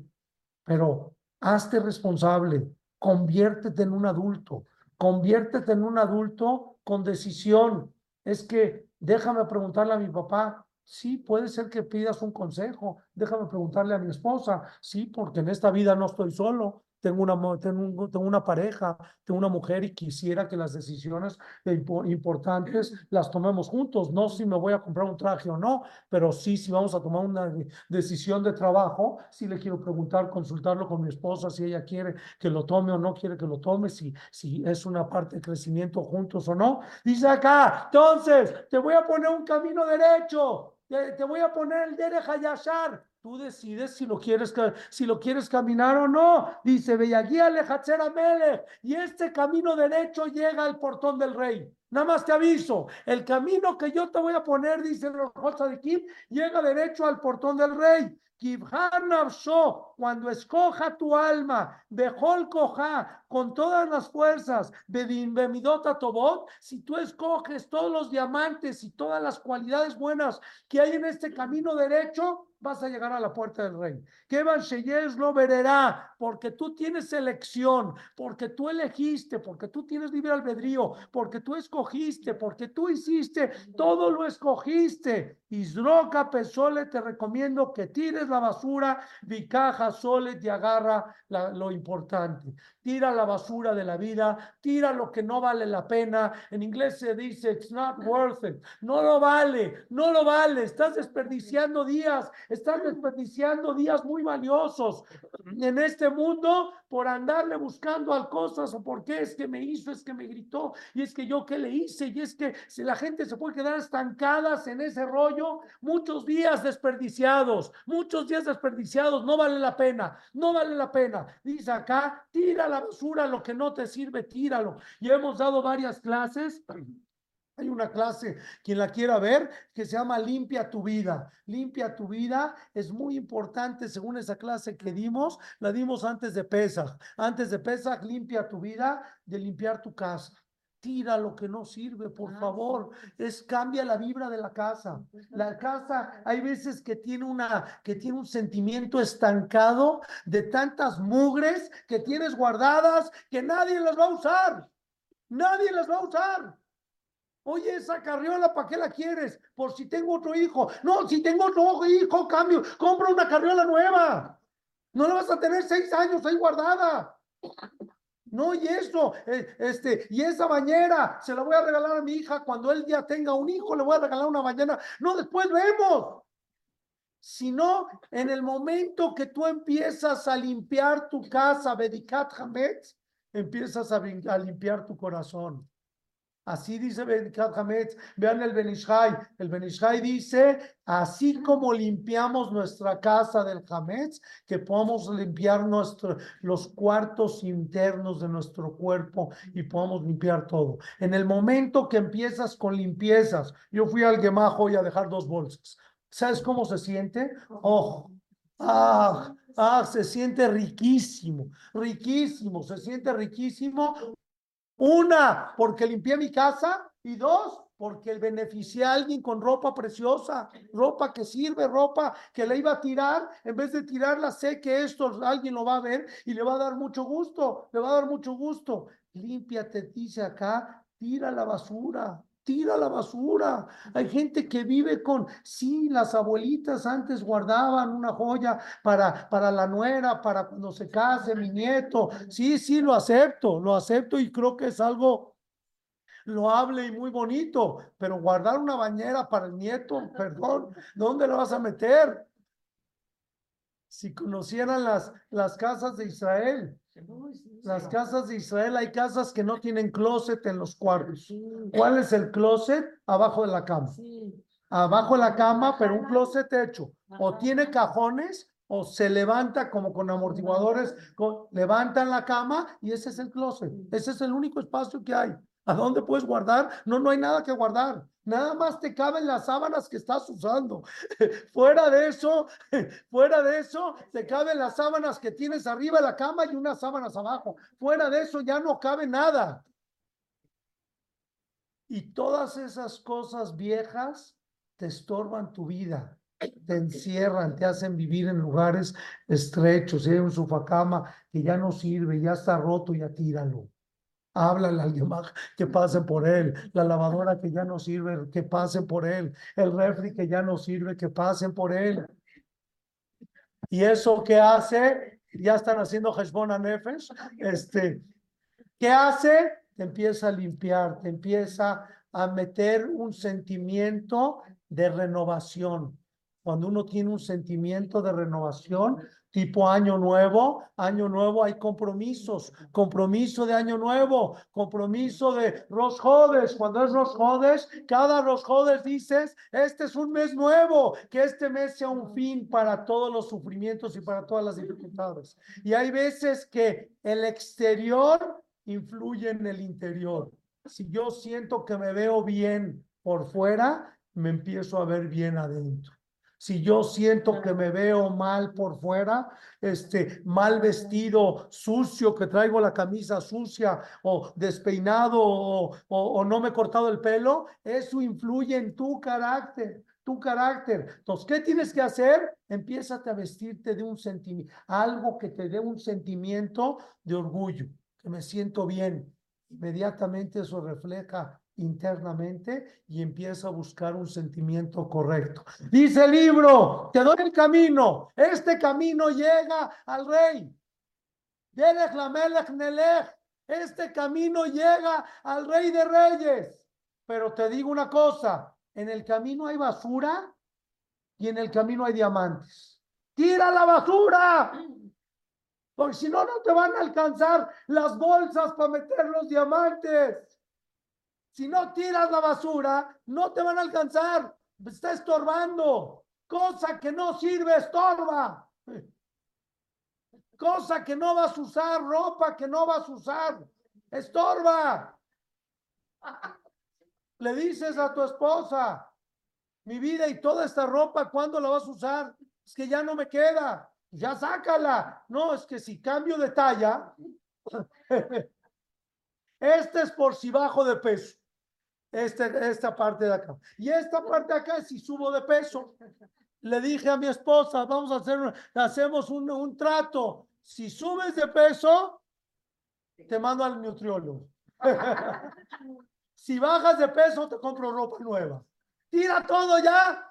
Pero hazte responsable, conviértete en un adulto, conviértete en un adulto con decisión. Es que déjame preguntarle a mi papá, sí, puede ser que pidas un consejo, déjame preguntarle a mi esposa, sí, porque en esta vida no estoy solo, tengo una, tengo un- tengo una pareja, tengo una mujer y quisiera que las decisiones impo- importantes las tomemos juntos, no si me voy a comprar un traje o no, pero sí si vamos a tomar una de- decisión de trabajo, sí le quiero preguntar, consultarlo con mi esposa, si ella quiere que lo tome o no quiere que lo tome, si, si es una parte de crecimiento juntos o no. Dice acá, entonces, te voy a poner un camino derecho, te, te voy a poner el Derech Hayashar. Tú decides si lo quieres, si lo quieres caminar o no. Dice, Bellaguía Lejatzera Melech. Y este camino derecho llega al portón del rey. Nada más te aviso, el camino que yo te voy a poner, dice el de Kim, llega derecho al portón del rey. Cuando escoja tu alma, Bejol coja, con todas las fuerzas, Bedin Bemidota Tobot, si tú escoges todos los diamantes y todas las cualidades buenas que hay en este camino derecho, vas a llegar a la puerta del rey. Que Sheyes lo verá, porque tú tienes elección, porque tú elegiste, porque tú tienes libre albedrío, porque tú escogiste, porque tú hiciste, todo lo escogiste. Isroca Pesole, te recomiendo que tires la basura, Vicaja Sole te agarra la- lo importante. Tira la basura de la vida, tira lo que no vale la pena. En inglés se dice, it's not worth it. No lo vale, no lo vale. Estás desperdiciando días, estás desperdiciando días muy valiosos en este mundo por andarle buscando a cosas o por qué es que me hizo, es que me gritó y es que yo qué le hice y es que si la gente se puede quedar estancadas en ese rollo, muchos días desperdiciados, muchos días desperdiciados, no vale la pena, no vale la pena. Dice acá, tira la basura, lo que no te sirve, tíralo. Y hemos dado varias clases. Hay una clase, quien la quiera ver, que se llama Limpia tu vida. Limpia tu vida es muy importante según esa clase que dimos. La dimos antes de Pesach. Antes de Pesach, limpia tu vida, de limpiar tu casa. Tira lo que no sirve, por Ah, favor. Es cambia la vibra de la casa. La casa hay veces que tiene una que tiene un sentimiento estancado de tantas mugres que tienes guardadas que nadie las va a usar. Nadie las va a usar. Oye, esa carriola, ¿para qué la quieres? Por si tengo otro hijo. No, si tengo otro hijo, cambio, compra una carriola nueva. No la vas a tener seis años ahí guardada. No, y eso, eh, este, y esa bañera se la voy a regalar a mi hija cuando él ya tenga un hijo, le voy a regalar una bañera. No, después vemos. Sino en el momento que tú empiezas a limpiar tu casa, Bedikat Hametz, empiezas a limpiar tu corazón. Así dice Hametz. Vean el Benishai. El Benishai dice, así como limpiamos nuestra casa del Hametz, que podamos limpiar nuestro, los cuartos internos de nuestro cuerpo y podamos limpiar todo. En el momento que empiezas con limpiezas, yo fui al Gemajo y a dejar dos bolsas. ¿Sabes cómo se siente? Oh, ah, ah, se siente riquísimo, riquísimo, se siente riquísimo. Una, porque limpié mi casa y dos, porque beneficié a alguien con ropa preciosa, ropa que sirve, ropa que le iba a tirar, en vez de tirarla, sé que esto alguien lo va a ver y le va a dar mucho gusto, le va a dar mucho gusto. Límpiate, dice acá, tira la basura, tira la basura. Hay gente que vive con, sí, las abuelitas antes guardaban una joya para, para la nuera, para cuando se case mi nieto. Sí, sí, lo acepto, lo acepto y creo que es algo loable y muy bonito, pero guardar una bañera para el nieto, perdón, ¿dónde lo vas a meter? Si conocieran las, las casas de Israel, las casas de Israel, hay casas que no tienen closet en los cuartos. ¿Cuál es el closet? Abajo de la cama. Abajo de la cama, pero un closet hecho. O tiene cajones o se levanta como con amortiguadores, con- levantan la cama y ese es el closet. Ese es el único espacio que hay. ¿A dónde puedes guardar? No, no hay nada que guardar. Nada más te caben las sábanas que estás usando. fuera de eso, fuera de eso, te caben las sábanas que tienes arriba de la cama y unas sábanas abajo. Fuera de eso ya no cabe nada. Y todas esas cosas viejas te estorban tu vida, te encierran, te hacen vivir en lugares estrechos. Hay un sofacama que ya no sirve, ya está roto, ya tíralo. Háblale a alguien más que pase por él. La lavadora que ya no sirve, que pasen por él. El refri que ya no sirve, que pasen por él. ¿Y eso qué hace? Ya están haciendo Heshbon Nefesh. Este, ¿qué hace? Te empieza a limpiar, te empieza a meter un sentimiento de renovación. Cuando uno tiene un sentimiento de renovación, tipo año nuevo, año nuevo hay compromisos, compromiso de año nuevo, compromiso de Rosh Hodesh. Cuando es Rosh Hodesh, cada Rosh Hodesh dices, este es un mes nuevo, que este mes sea un fin para todos los sufrimientos y para todas las dificultades. Y hay veces que el exterior influye en el interior. Si yo siento que me veo bien por fuera, me empiezo a ver bien adentro. Si yo siento que me veo mal por fuera, este, mal vestido, sucio, que traigo la camisa sucia o despeinado o, o- o no me he cortado el pelo, eso influye en tu carácter, tu carácter. Entonces, ¿qué tienes que hacer? Empiézate a vestirte de un sentimiento, algo que te dé un sentimiento de orgullo, que me siento bien. Inmediatamente eso refleja internamente y empieza a buscar un sentimiento correcto. Dice el libro, te doy el camino, este camino llega al rey. Este camino llega al rey de reyes. Pero te digo una cosa, en el camino hay basura y en el camino hay diamantes. Tira la basura, porque si no, no te van a alcanzar las bolsas para meter los diamantes. Si no tiras la basura, no te van a alcanzar. Está estorbando. Cosa que no sirve, estorba. Cosa que no vas a usar, ropa que no vas a usar, estorba. Le dices a tu esposa, mi vida y toda esta ropa, ¿cuándo la vas a usar? Es que ya no me queda. Ya sácala. No, es que si cambio de talla, este es por si bajo de peso. Este, esta parte de acá. Y esta parte de acá si subo de peso. Le dije a mi esposa, vamos a hacer, hacemos un, un trato. Si subes de peso, te mando al nutriólogo. Si bajas de peso, te compro ropa nueva. Tira todo ya.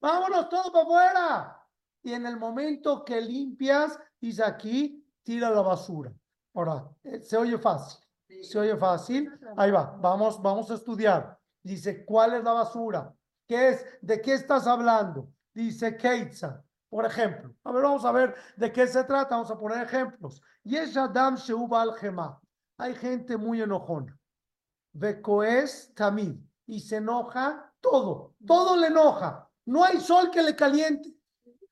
Vámonos todo para afuera. Y en el momento que limpias, dice aquí, tira la basura. Ahora, eh, se oye fácil. Se oye fácil. Ahí va. Vamos, vamos a estudiar. Dice, ¿cuál es la basura? ¿Qué es? ¿De qué estás hablando? Dice Keitza, por ejemplo. A ver, vamos a ver de qué se trata. Vamos a poner ejemplos. Yesh Adam Sheuba al Gema. Hay gente muy enojona. Bekoes Tamid. Y se enoja todo. Todo le enoja. No hay sol que le caliente.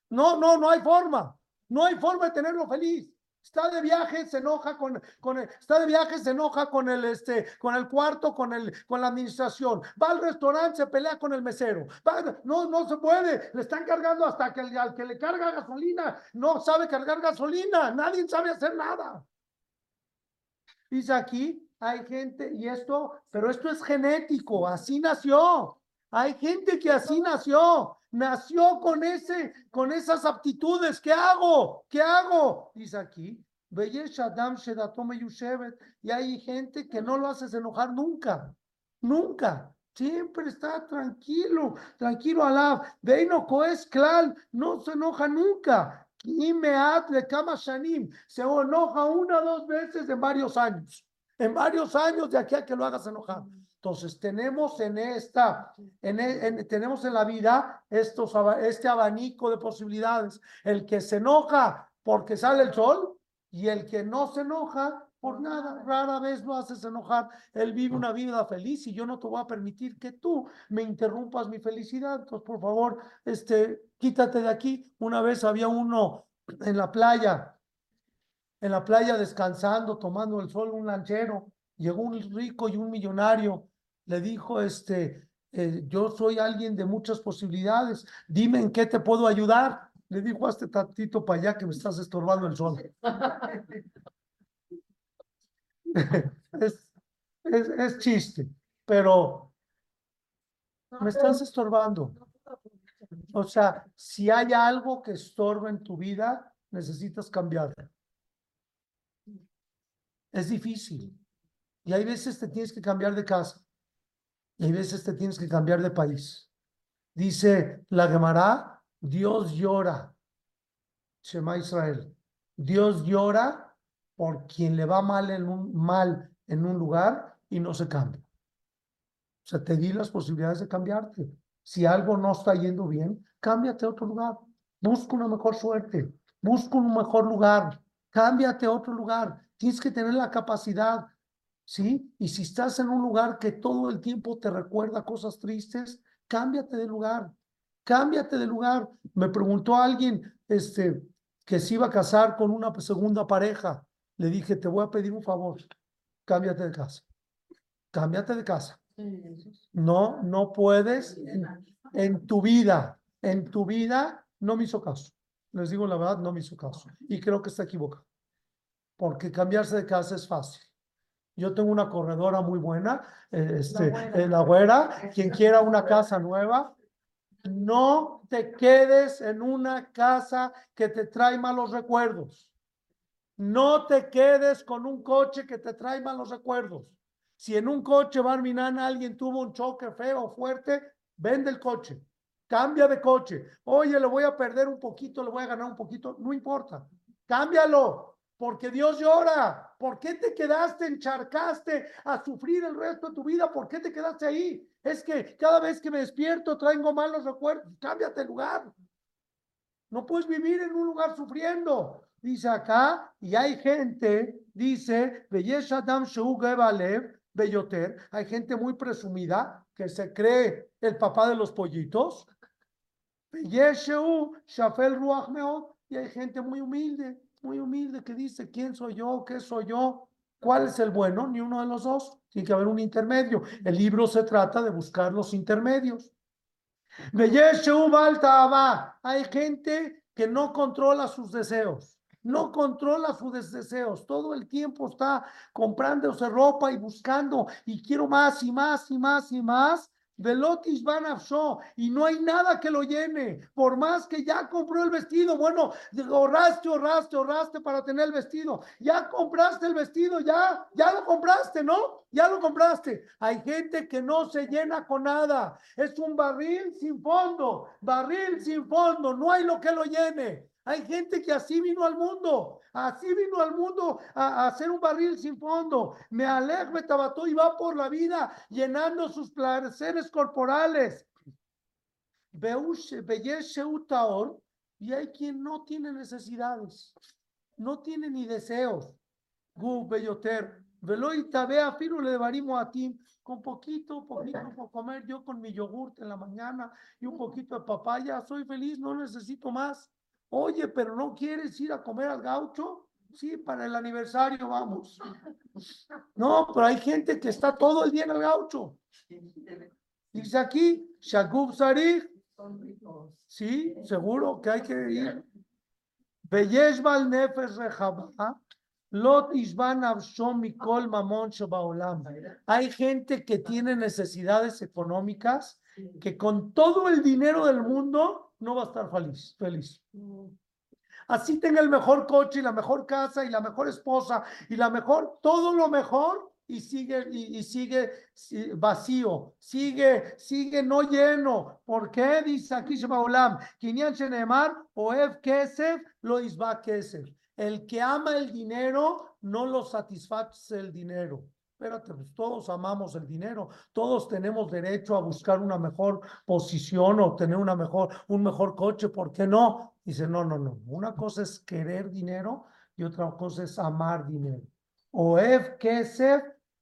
No, no, no hay forma. No hay forma de tenerlo feliz. Está de viaje, se enoja con, con el, está de viaje, se enoja con el, este, con el cuarto, con el, con la administración. Va al restaurante, se pelea con el mesero. No, no se puede. Le están cargando hasta que al que le carga gasolina no sabe cargar gasolina. Nadie sabe hacer nada. Dice aquí, hay gente, y esto, pero esto es genético, así nació. Hay gente que así nació, nació con ese, con esas aptitudes. ¿Qué hago? ¿Qué hago? Dice aquí, y hay gente que no lo haces enojar nunca, nunca. Siempre está tranquilo, tranquilo alab. Veino coes no se enoja nunca. Le kama shanim, se enoja una dos veces en varios años. En varios años de aquí a que lo hagas enojar. Entonces tenemos en esta, e- en- tenemos en la vida estos, este abanico de posibilidades. El que se enoja porque sale el sol y el que no se enoja por nada. Rara vez lo haces enojar. Él vive una vida feliz y yo no te voy a permitir que tú me interrumpas mi felicidad. Entonces, por favor, este, quítate de aquí. Una vez había uno en la playa, en la playa descansando, tomando el sol, un lanchero. Llegó un rico y un millonario. Le dijo, este, eh, yo soy alguien de muchas posibilidades. Dime en qué te puedo ayudar. Le dijo, hazte tantito para allá que me estás estorbando el sol. es, es, es chiste, pero me estás estorbando. O sea, si hay algo que estorba en tu vida, necesitas cambiarlo. Es difícil. Y hay veces te tienes que cambiar de casa. Y hay veces te tienes que cambiar de país. Dice la Gemara, Dios llora. Shema Israel. Dios llora por quien le va mal en un, mal en un lugar y no se cambia. O sea, te di las posibilidades de cambiarte. Si algo no está yendo bien, cámbiate a otro lugar. Busca una mejor suerte. Busca un mejor lugar. Cámbiate a otro lugar. Tienes que tener la capacidad, ¿sí? Y si estás en un lugar que todo el tiempo te recuerda cosas tristes, cámbiate de lugar. Cámbiate de lugar. Me preguntó alguien, este, que se iba a casar con una segunda pareja. Le dije, te voy a pedir un favor. Cámbiate de casa. Cámbiate de casa. No, no puedes en, en tu vida, en tu vida, no me hizo caso. Les digo la verdad, no me hizo caso. Y creo que está equivocado. Porque cambiarse de casa es fácil. Yo tengo una corredora muy buena, este, güera. eh, la güera, quien quiera una casa nueva, no te quedes en una casa que te trae malos recuerdos. No te quedes con un coche que te trae malos recuerdos. Si en un coche Barminana alguien tuvo un choque feo o fuerte, vende el coche. Cambia de coche. Oye, le voy a perder un poquito, le voy a ganar un poquito. No importa. Cámbialo. Porque Dios llora. ¿Por qué te quedaste, encharcaste a sufrir el resto de tu vida? ¿Por qué te quedaste ahí? Es que cada vez que me despierto traigo malos recuerdos. Cámbiate de lugar. No puedes vivir en un lugar sufriendo. Dice acá, y hay gente, dice, hay gente muy presumida que se cree el papá de los pollitos. Y hay gente muy humilde, muy humilde que dice, ¿quién soy yo? ¿Qué soy yo? ¿Cuál es el bueno? Ni uno de los dos. Tiene que haber un intermedio. El libro se trata de buscar los intermedios. Hay gente que no controla sus deseos. No controla sus des- deseos. Todo el tiempo está comprándose ropa y buscando y quiero más y más y más y más. Velotis van y no hay nada que lo llene, por más que ya compró el vestido, bueno, ahorraste, ahorraste, ahorraste para tener el vestido, ya compraste el vestido, ya, ya lo compraste, ¿no? Ya lo compraste. Hay gente que no se llena con nada, es un barril sin fondo, barril sin fondo, no hay lo que lo llene. Hay gente que así vino al mundo, así vino al mundo a, hacer un barril sin fondo. Me alejo, tabató y va por la vida llenando sus placeres corporales. Y hay quien no tiene necesidades, no tiene ni deseos. Gu, veloita, vea, a con poquito, poquito por comer yo con mi yogurt en la mañana y un poquito de papaya, soy feliz, no necesito más. Oye, pero no quieres ir a comer al gaucho? Sí, para el aniversario vamos. No, pero hay gente que está todo el día en el gaucho. Dice aquí, Shagub Sarich. Sí, seguro que hay que ir. Beyeshbal Nefesh Rehabah. Lot Mikol Mamon. Hay gente que tiene necesidades económicas que con todo el dinero del mundo no va a estar feliz, feliz. Así tenga el mejor coche y la mejor casa y la mejor esposa y la mejor, todo lo mejor y sigue y, sigue vacío, sigue sigue no lleno. ¿Por qué? Dice aquí Shemaolam, Kinyan Shenemar, Oev Kesef, lo Kesef. El que ama el dinero no lo satisface el dinero. Espérate, pues todos amamos el dinero, todos tenemos derecho a buscar una mejor posición o tener una mejor, un mejor coche, ¿por qué no? Dice, no, no, no. Una cosa es querer dinero y otra cosa es amar dinero. O Ef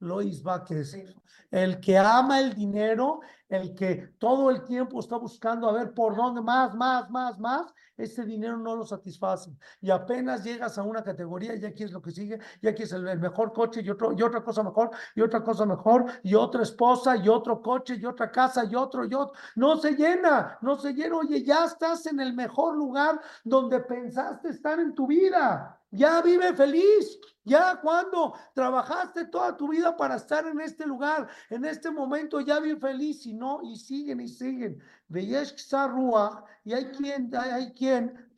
Kesef lo isba Kesef. El que ama el dinero, el que todo el tiempo está buscando a ver por dónde más, más, más, más, ese dinero no lo satisface. Y apenas llegas a una categoría, ya quieres lo que sigue, ya quieres el, el mejor coche y, otro, y otra cosa mejor, y otra cosa mejor, y otra esposa, y otro coche, y otra casa, y otro, y otro. No se llena, no se llena. Oye, ya estás en el mejor lugar donde pensaste estar en tu vida. Ya vive feliz. Ya cuando trabajaste toda tu vida para estar en este lugar, en este momento, ya vive feliz y no, y siguen y siguen. Y hay quien, hay, quien,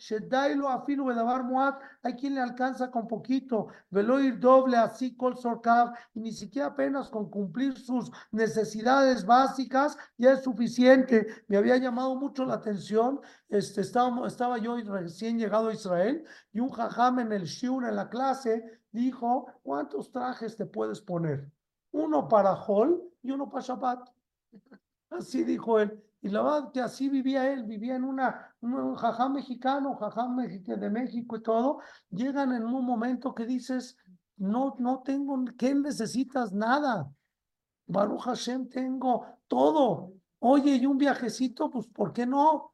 hay quien le alcanza con poquito, ir doble así y ni siquiera apenas con cumplir sus necesidades básicas ya es suficiente. Me había llamado mucho la atención, este, estaba, estaba yo recién llegado a Israel, y un jajam en el shiur, en la clase, dijo, ¿cuántos trajes te puedes poner? Uno para Hol y uno para Shabbat. Así dijo él. Y la verdad que así vivía él, vivía en una, un jajam mexicano, jajam de México y todo. Llegan en un momento que dices, no, no tengo, ¿qué necesitas? Nada. Baruch Hashem, tengo todo. Oye, y un viajecito, pues, ¿por qué no?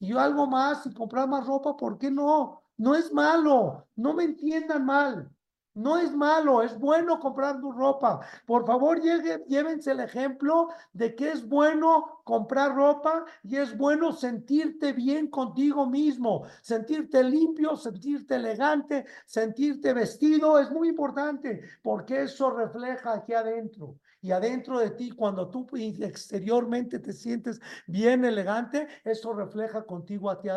Y algo más y comprar más ropa, ¿por qué no? No es malo, no me entiendan mal. No es malo, es bueno comprar tu ropa. Por favor, llegue, llévense el ejemplo de que es bueno comprar ropa y es bueno sentirte bien contigo mismo, sentirte limpio, sentirte elegante, sentirte vestido. Es muy importante porque eso refleja aquí adentro. Y adentro de ti, cuando tú exteriormente te sientes bien elegante, eso refleja contigo, a ti,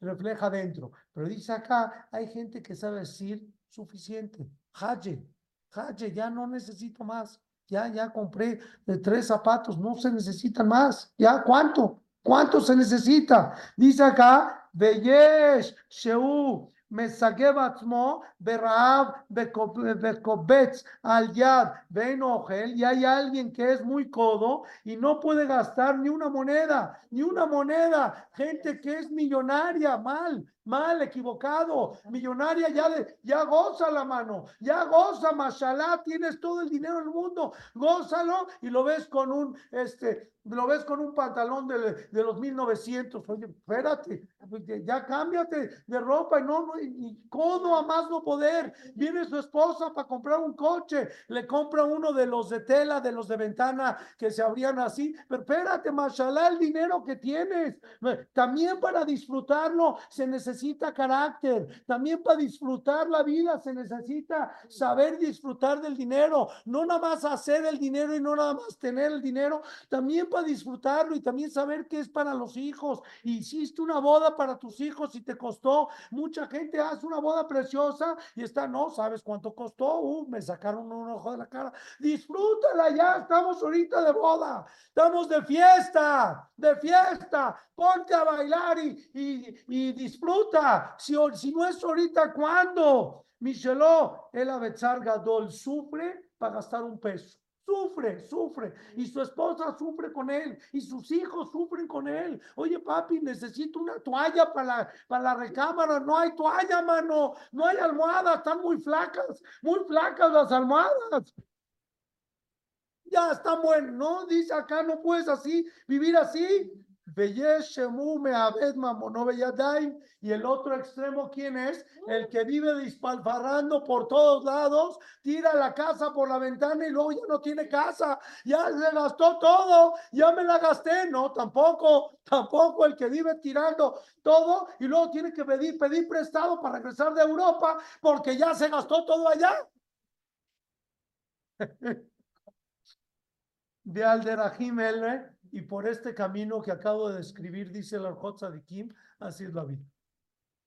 refleja adentro. Pero dice acá, hay gente que sabe decir, suficiente. Haye, Haye, ya no necesito más. Ya, ya compré tres zapatos, no se necesitan más. ¿Ya cuánto? ¿Cuánto se necesita? Dice acá, Beyesh, Sheu, מסגב עצמו ברעב וקובץ al yad, ven ojel, y hay alguien que es muy codo y no puede gastar ni una moneda, ni una moneda, gente que es millonaria, mal, mal, equivocado, millonaria ya, de, ya goza la mano, ya goza, mashallah, tienes todo el dinero del mundo, gózalo y lo ves con un, este, lo ves con un pantalón de, de los 1900, oye, espérate, ya cámbiate de ropa y no, no y, codo a más no poder, viene su esposa para comprar un coche, le compra uno de los de tela, de los de ventana que se abrían así, pero espérate, mashallah, el dinero que tienes, también para disfrutarlo se necesita necesita carácter. También para disfrutar la vida se necesita saber disfrutar del dinero. No nada más hacer el dinero y no nada más tener el dinero. También para disfrutarlo y también saber qué es para los hijos. Hiciste una boda para tus hijos y te costó. Mucha gente hace una boda preciosa y está, no sabes cuánto costó. Uh, me sacaron un ojo de la cara. Disfrútala ya. Estamos ahorita de boda. Estamos de fiesta, de fiesta. Ponte a bailar y, y, y disfruta. Si, no es ahorita, ¿cuándo? Micheló, el Abetzar Gadol sufre para gastar un peso. Sufre, sufre. Y su esposa sufre con él. Y sus hijos sufren con él. Oye, papi, necesito una toalla para la, para la recámara. No hay toalla, mano. No hay almohadas. Están muy flacas. Muy flacas las almohadas. Ya está bueno, ¿no? Dice acá, no puedes así, vivir así. Y el otro extremo, ¿quién es? El que vive dispalfarrando por todos lados, tira la casa por la ventana y luego ya no tiene casa, ya se gastó todo, ya me la gasté. No, tampoco, tampoco el que vive tirando todo y luego tiene que pedir, pedir prestado para regresar de Europa porque ya se gastó todo allá. De Alderahim el y por este camino que acabo de describir, dice el Arjot Kim, así es la vida.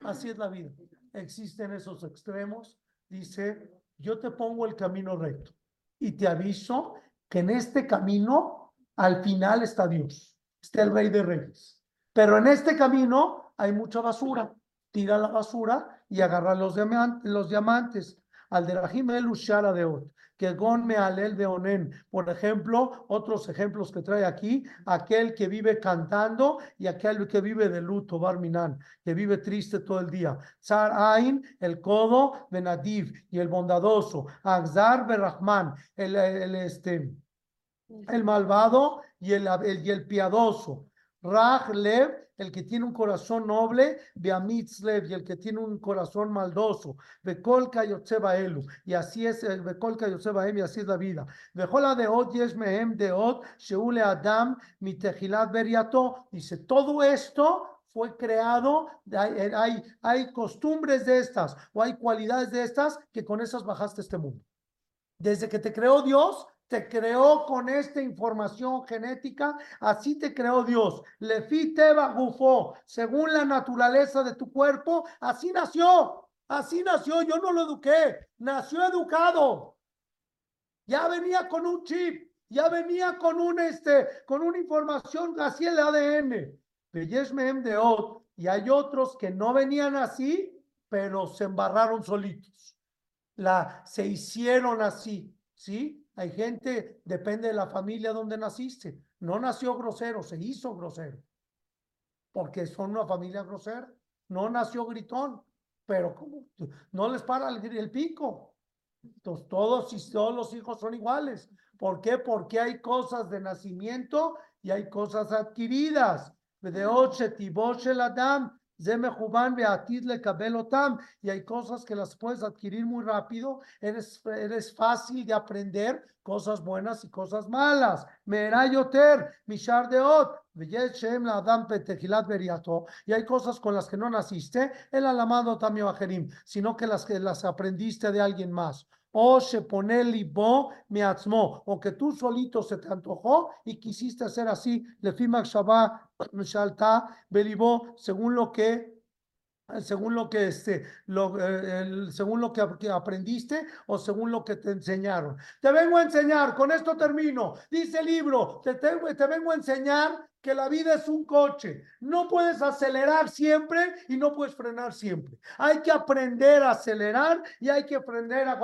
Así es la vida. Existen esos extremos. Dice, yo te pongo el camino recto y te aviso que en este camino al final está Dios, está el Rey de Reyes. Pero en este camino hay mucha basura. Tira la basura y agarra los, diamantes. Los diamantes. Al de el Ushara de Ot que Gon Mealel de Onen. Por ejemplo, otros ejemplos que trae aquí, aquel que vive cantando y aquel que vive de luto, Barminan, que vive triste todo el día. Zar Ain, el codo, Benadiv y el bondadoso. Agzar Berrahman, el, el, este, el malvado y el, el, y el piadoso. Raj Lev, el que tiene un corazón noble, Beamitzlev, y el que tiene un corazón maldoso, Bekolka Yotzeba Elu, y así es el Bekolka Yotzeba Em, y así es la vida. Bejola de Od, Yeshmehem de Od, Sheule Adam, Mitejilat Beriato, dice, todo esto fue creado, hay, hay, hay costumbres de estas, o hay cualidades de estas, que con esas bajaste este mundo. Desde que te creó Dios, te creó con esta información genética, así te creó Dios. Lefi Teba Gufo, según la naturaleza de tu cuerpo, así nació, así nació, yo no lo eduqué, nació educado. Ya venía con un chip, ya venía con un este, con una información así el ADN. y hay otros que no venían así, pero se embarraron solitos. La, se hicieron así, ¿sí? Hay gente, depende de la familia donde naciste. No nació grosero, se hizo grosero. Porque son una familia grosera. No nació gritón, pero como no les para el, pico. Entonces, todos y todos los hijos son iguales. ¿Por qué? Porque hay cosas de nacimiento y hay cosas adquiridas. De Oche, el Adam, y hay cosas que las puedes adquirir muy rápido, eres, eres fácil de aprender cosas buenas y cosas malas. Merayoter, Mishar Deot, y hay cosas con las que no naciste, el alamado tamio ajerim, sino que las que las aprendiste de alguien más o se pone libo miatzmo, o que tú solito se te antojó y quisiste hacer así, le fimak shabá shalta belibo, según lo que según lo que este, lo, eh, según lo que, aprendiste o según lo que te enseñaron. Te vengo a enseñar, con esto termino. Dice el libro, te, te vengo a enseñar que la vida es un coche. No puedes acelerar siempre y no puedes frenar siempre. Hay que aprender a acelerar y hay que aprender a,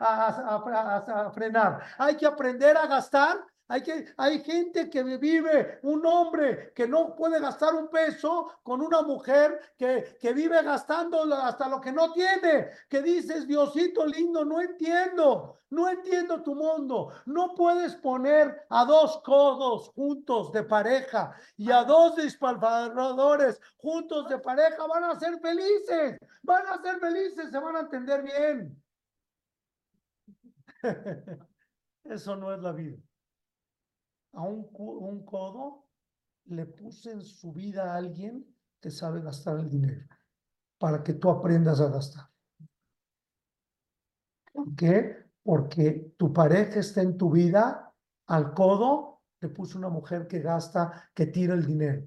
a, frenar. Hay que aprender a gastar hay, que, hay gente que vive, un hombre que no puede gastar un peso con una mujer que, que vive gastando hasta lo que no tiene, que dices, Diosito lindo, no entiendo, no entiendo tu mundo. No puedes poner a dos codos juntos de pareja y a dos dispalpadores juntos de pareja. Van a ser felices, van a ser felices, se van a entender bien. Eso no es la vida a un, un codo le puse en su vida a alguien que sabe gastar el dinero. para que tú aprendas a gastar. ¿Por qué? Porque tu pareja está en tu vida, al codo te puso una mujer que gasta, que tira el dinero,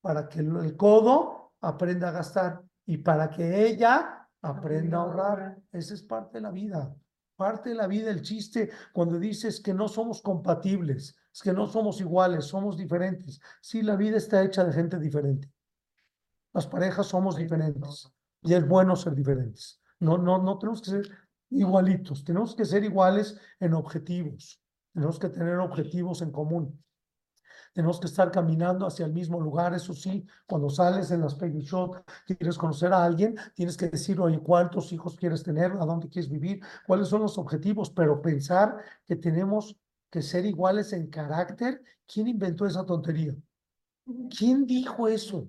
para que el el codo aprenda a gastar y para que ella aprenda a ahorrar. Esa es parte de la vida. Parte de la vida, el chiste, cuando dices que no somos compatibles, es que no somos iguales, somos diferentes. Sí, la vida está hecha de gente diferente. Las parejas somos diferentes y es bueno ser diferentes. No, no, no tenemos que ser igualitos, tenemos que ser iguales en objetivos. Tenemos que tener objetivos en común. Tenemos que estar caminando hacia el mismo lugar. Eso sí, cuando sales en las Peggy Shop, quieres conocer a alguien, tienes que decir, oye, ¿cuántos hijos quieres tener? ¿A dónde quieres vivir? ¿Cuáles son los objetivos? Pero pensar que tenemos que ser iguales en carácter, ¿quién inventó esa tontería? ¿Quién dijo eso?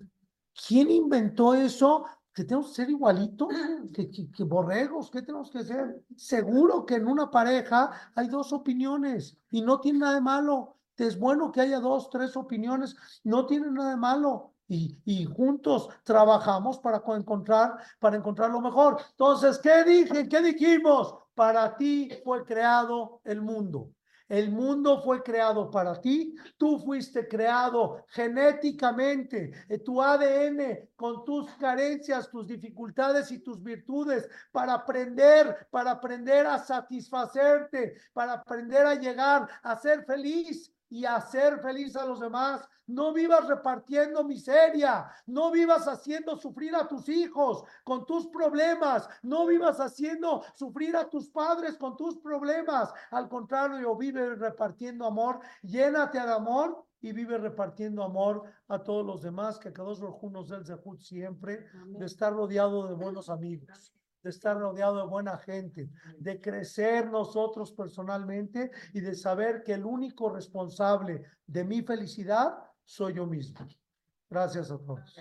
¿Quién inventó eso? Que tenemos que ser igualitos, que, que, que borregos, ¿qué tenemos que ser? Seguro que en una pareja hay dos opiniones y no tiene nada de malo. Es bueno que haya dos, tres opiniones, no tiene nada de malo. Y, y juntos trabajamos para co- encontrar, para encontrar lo mejor. Entonces, ¿qué dije? ¿Qué dijimos? Para ti fue creado el mundo. El mundo fue creado para ti, tú fuiste creado genéticamente, eh, tu ADN con tus carencias, tus dificultades y tus virtudes para aprender, para aprender a satisfacerte, para aprender a llegar a ser feliz y hacer feliz a los demás. No vivas repartiendo miseria, no vivas haciendo sufrir a tus hijos con tus problemas, no vivas haciendo sufrir a tus padres con tus problemas. Al contrario, vive repartiendo amor, llénate de amor y vive repartiendo amor a todos los demás, que cada uno nos del Zehut siempre, de estar rodeado de buenos amigos de estar rodeado de buena gente, de crecer nosotros personalmente y de saber que el único responsable de mi felicidad soy yo mismo. Gracias a todos.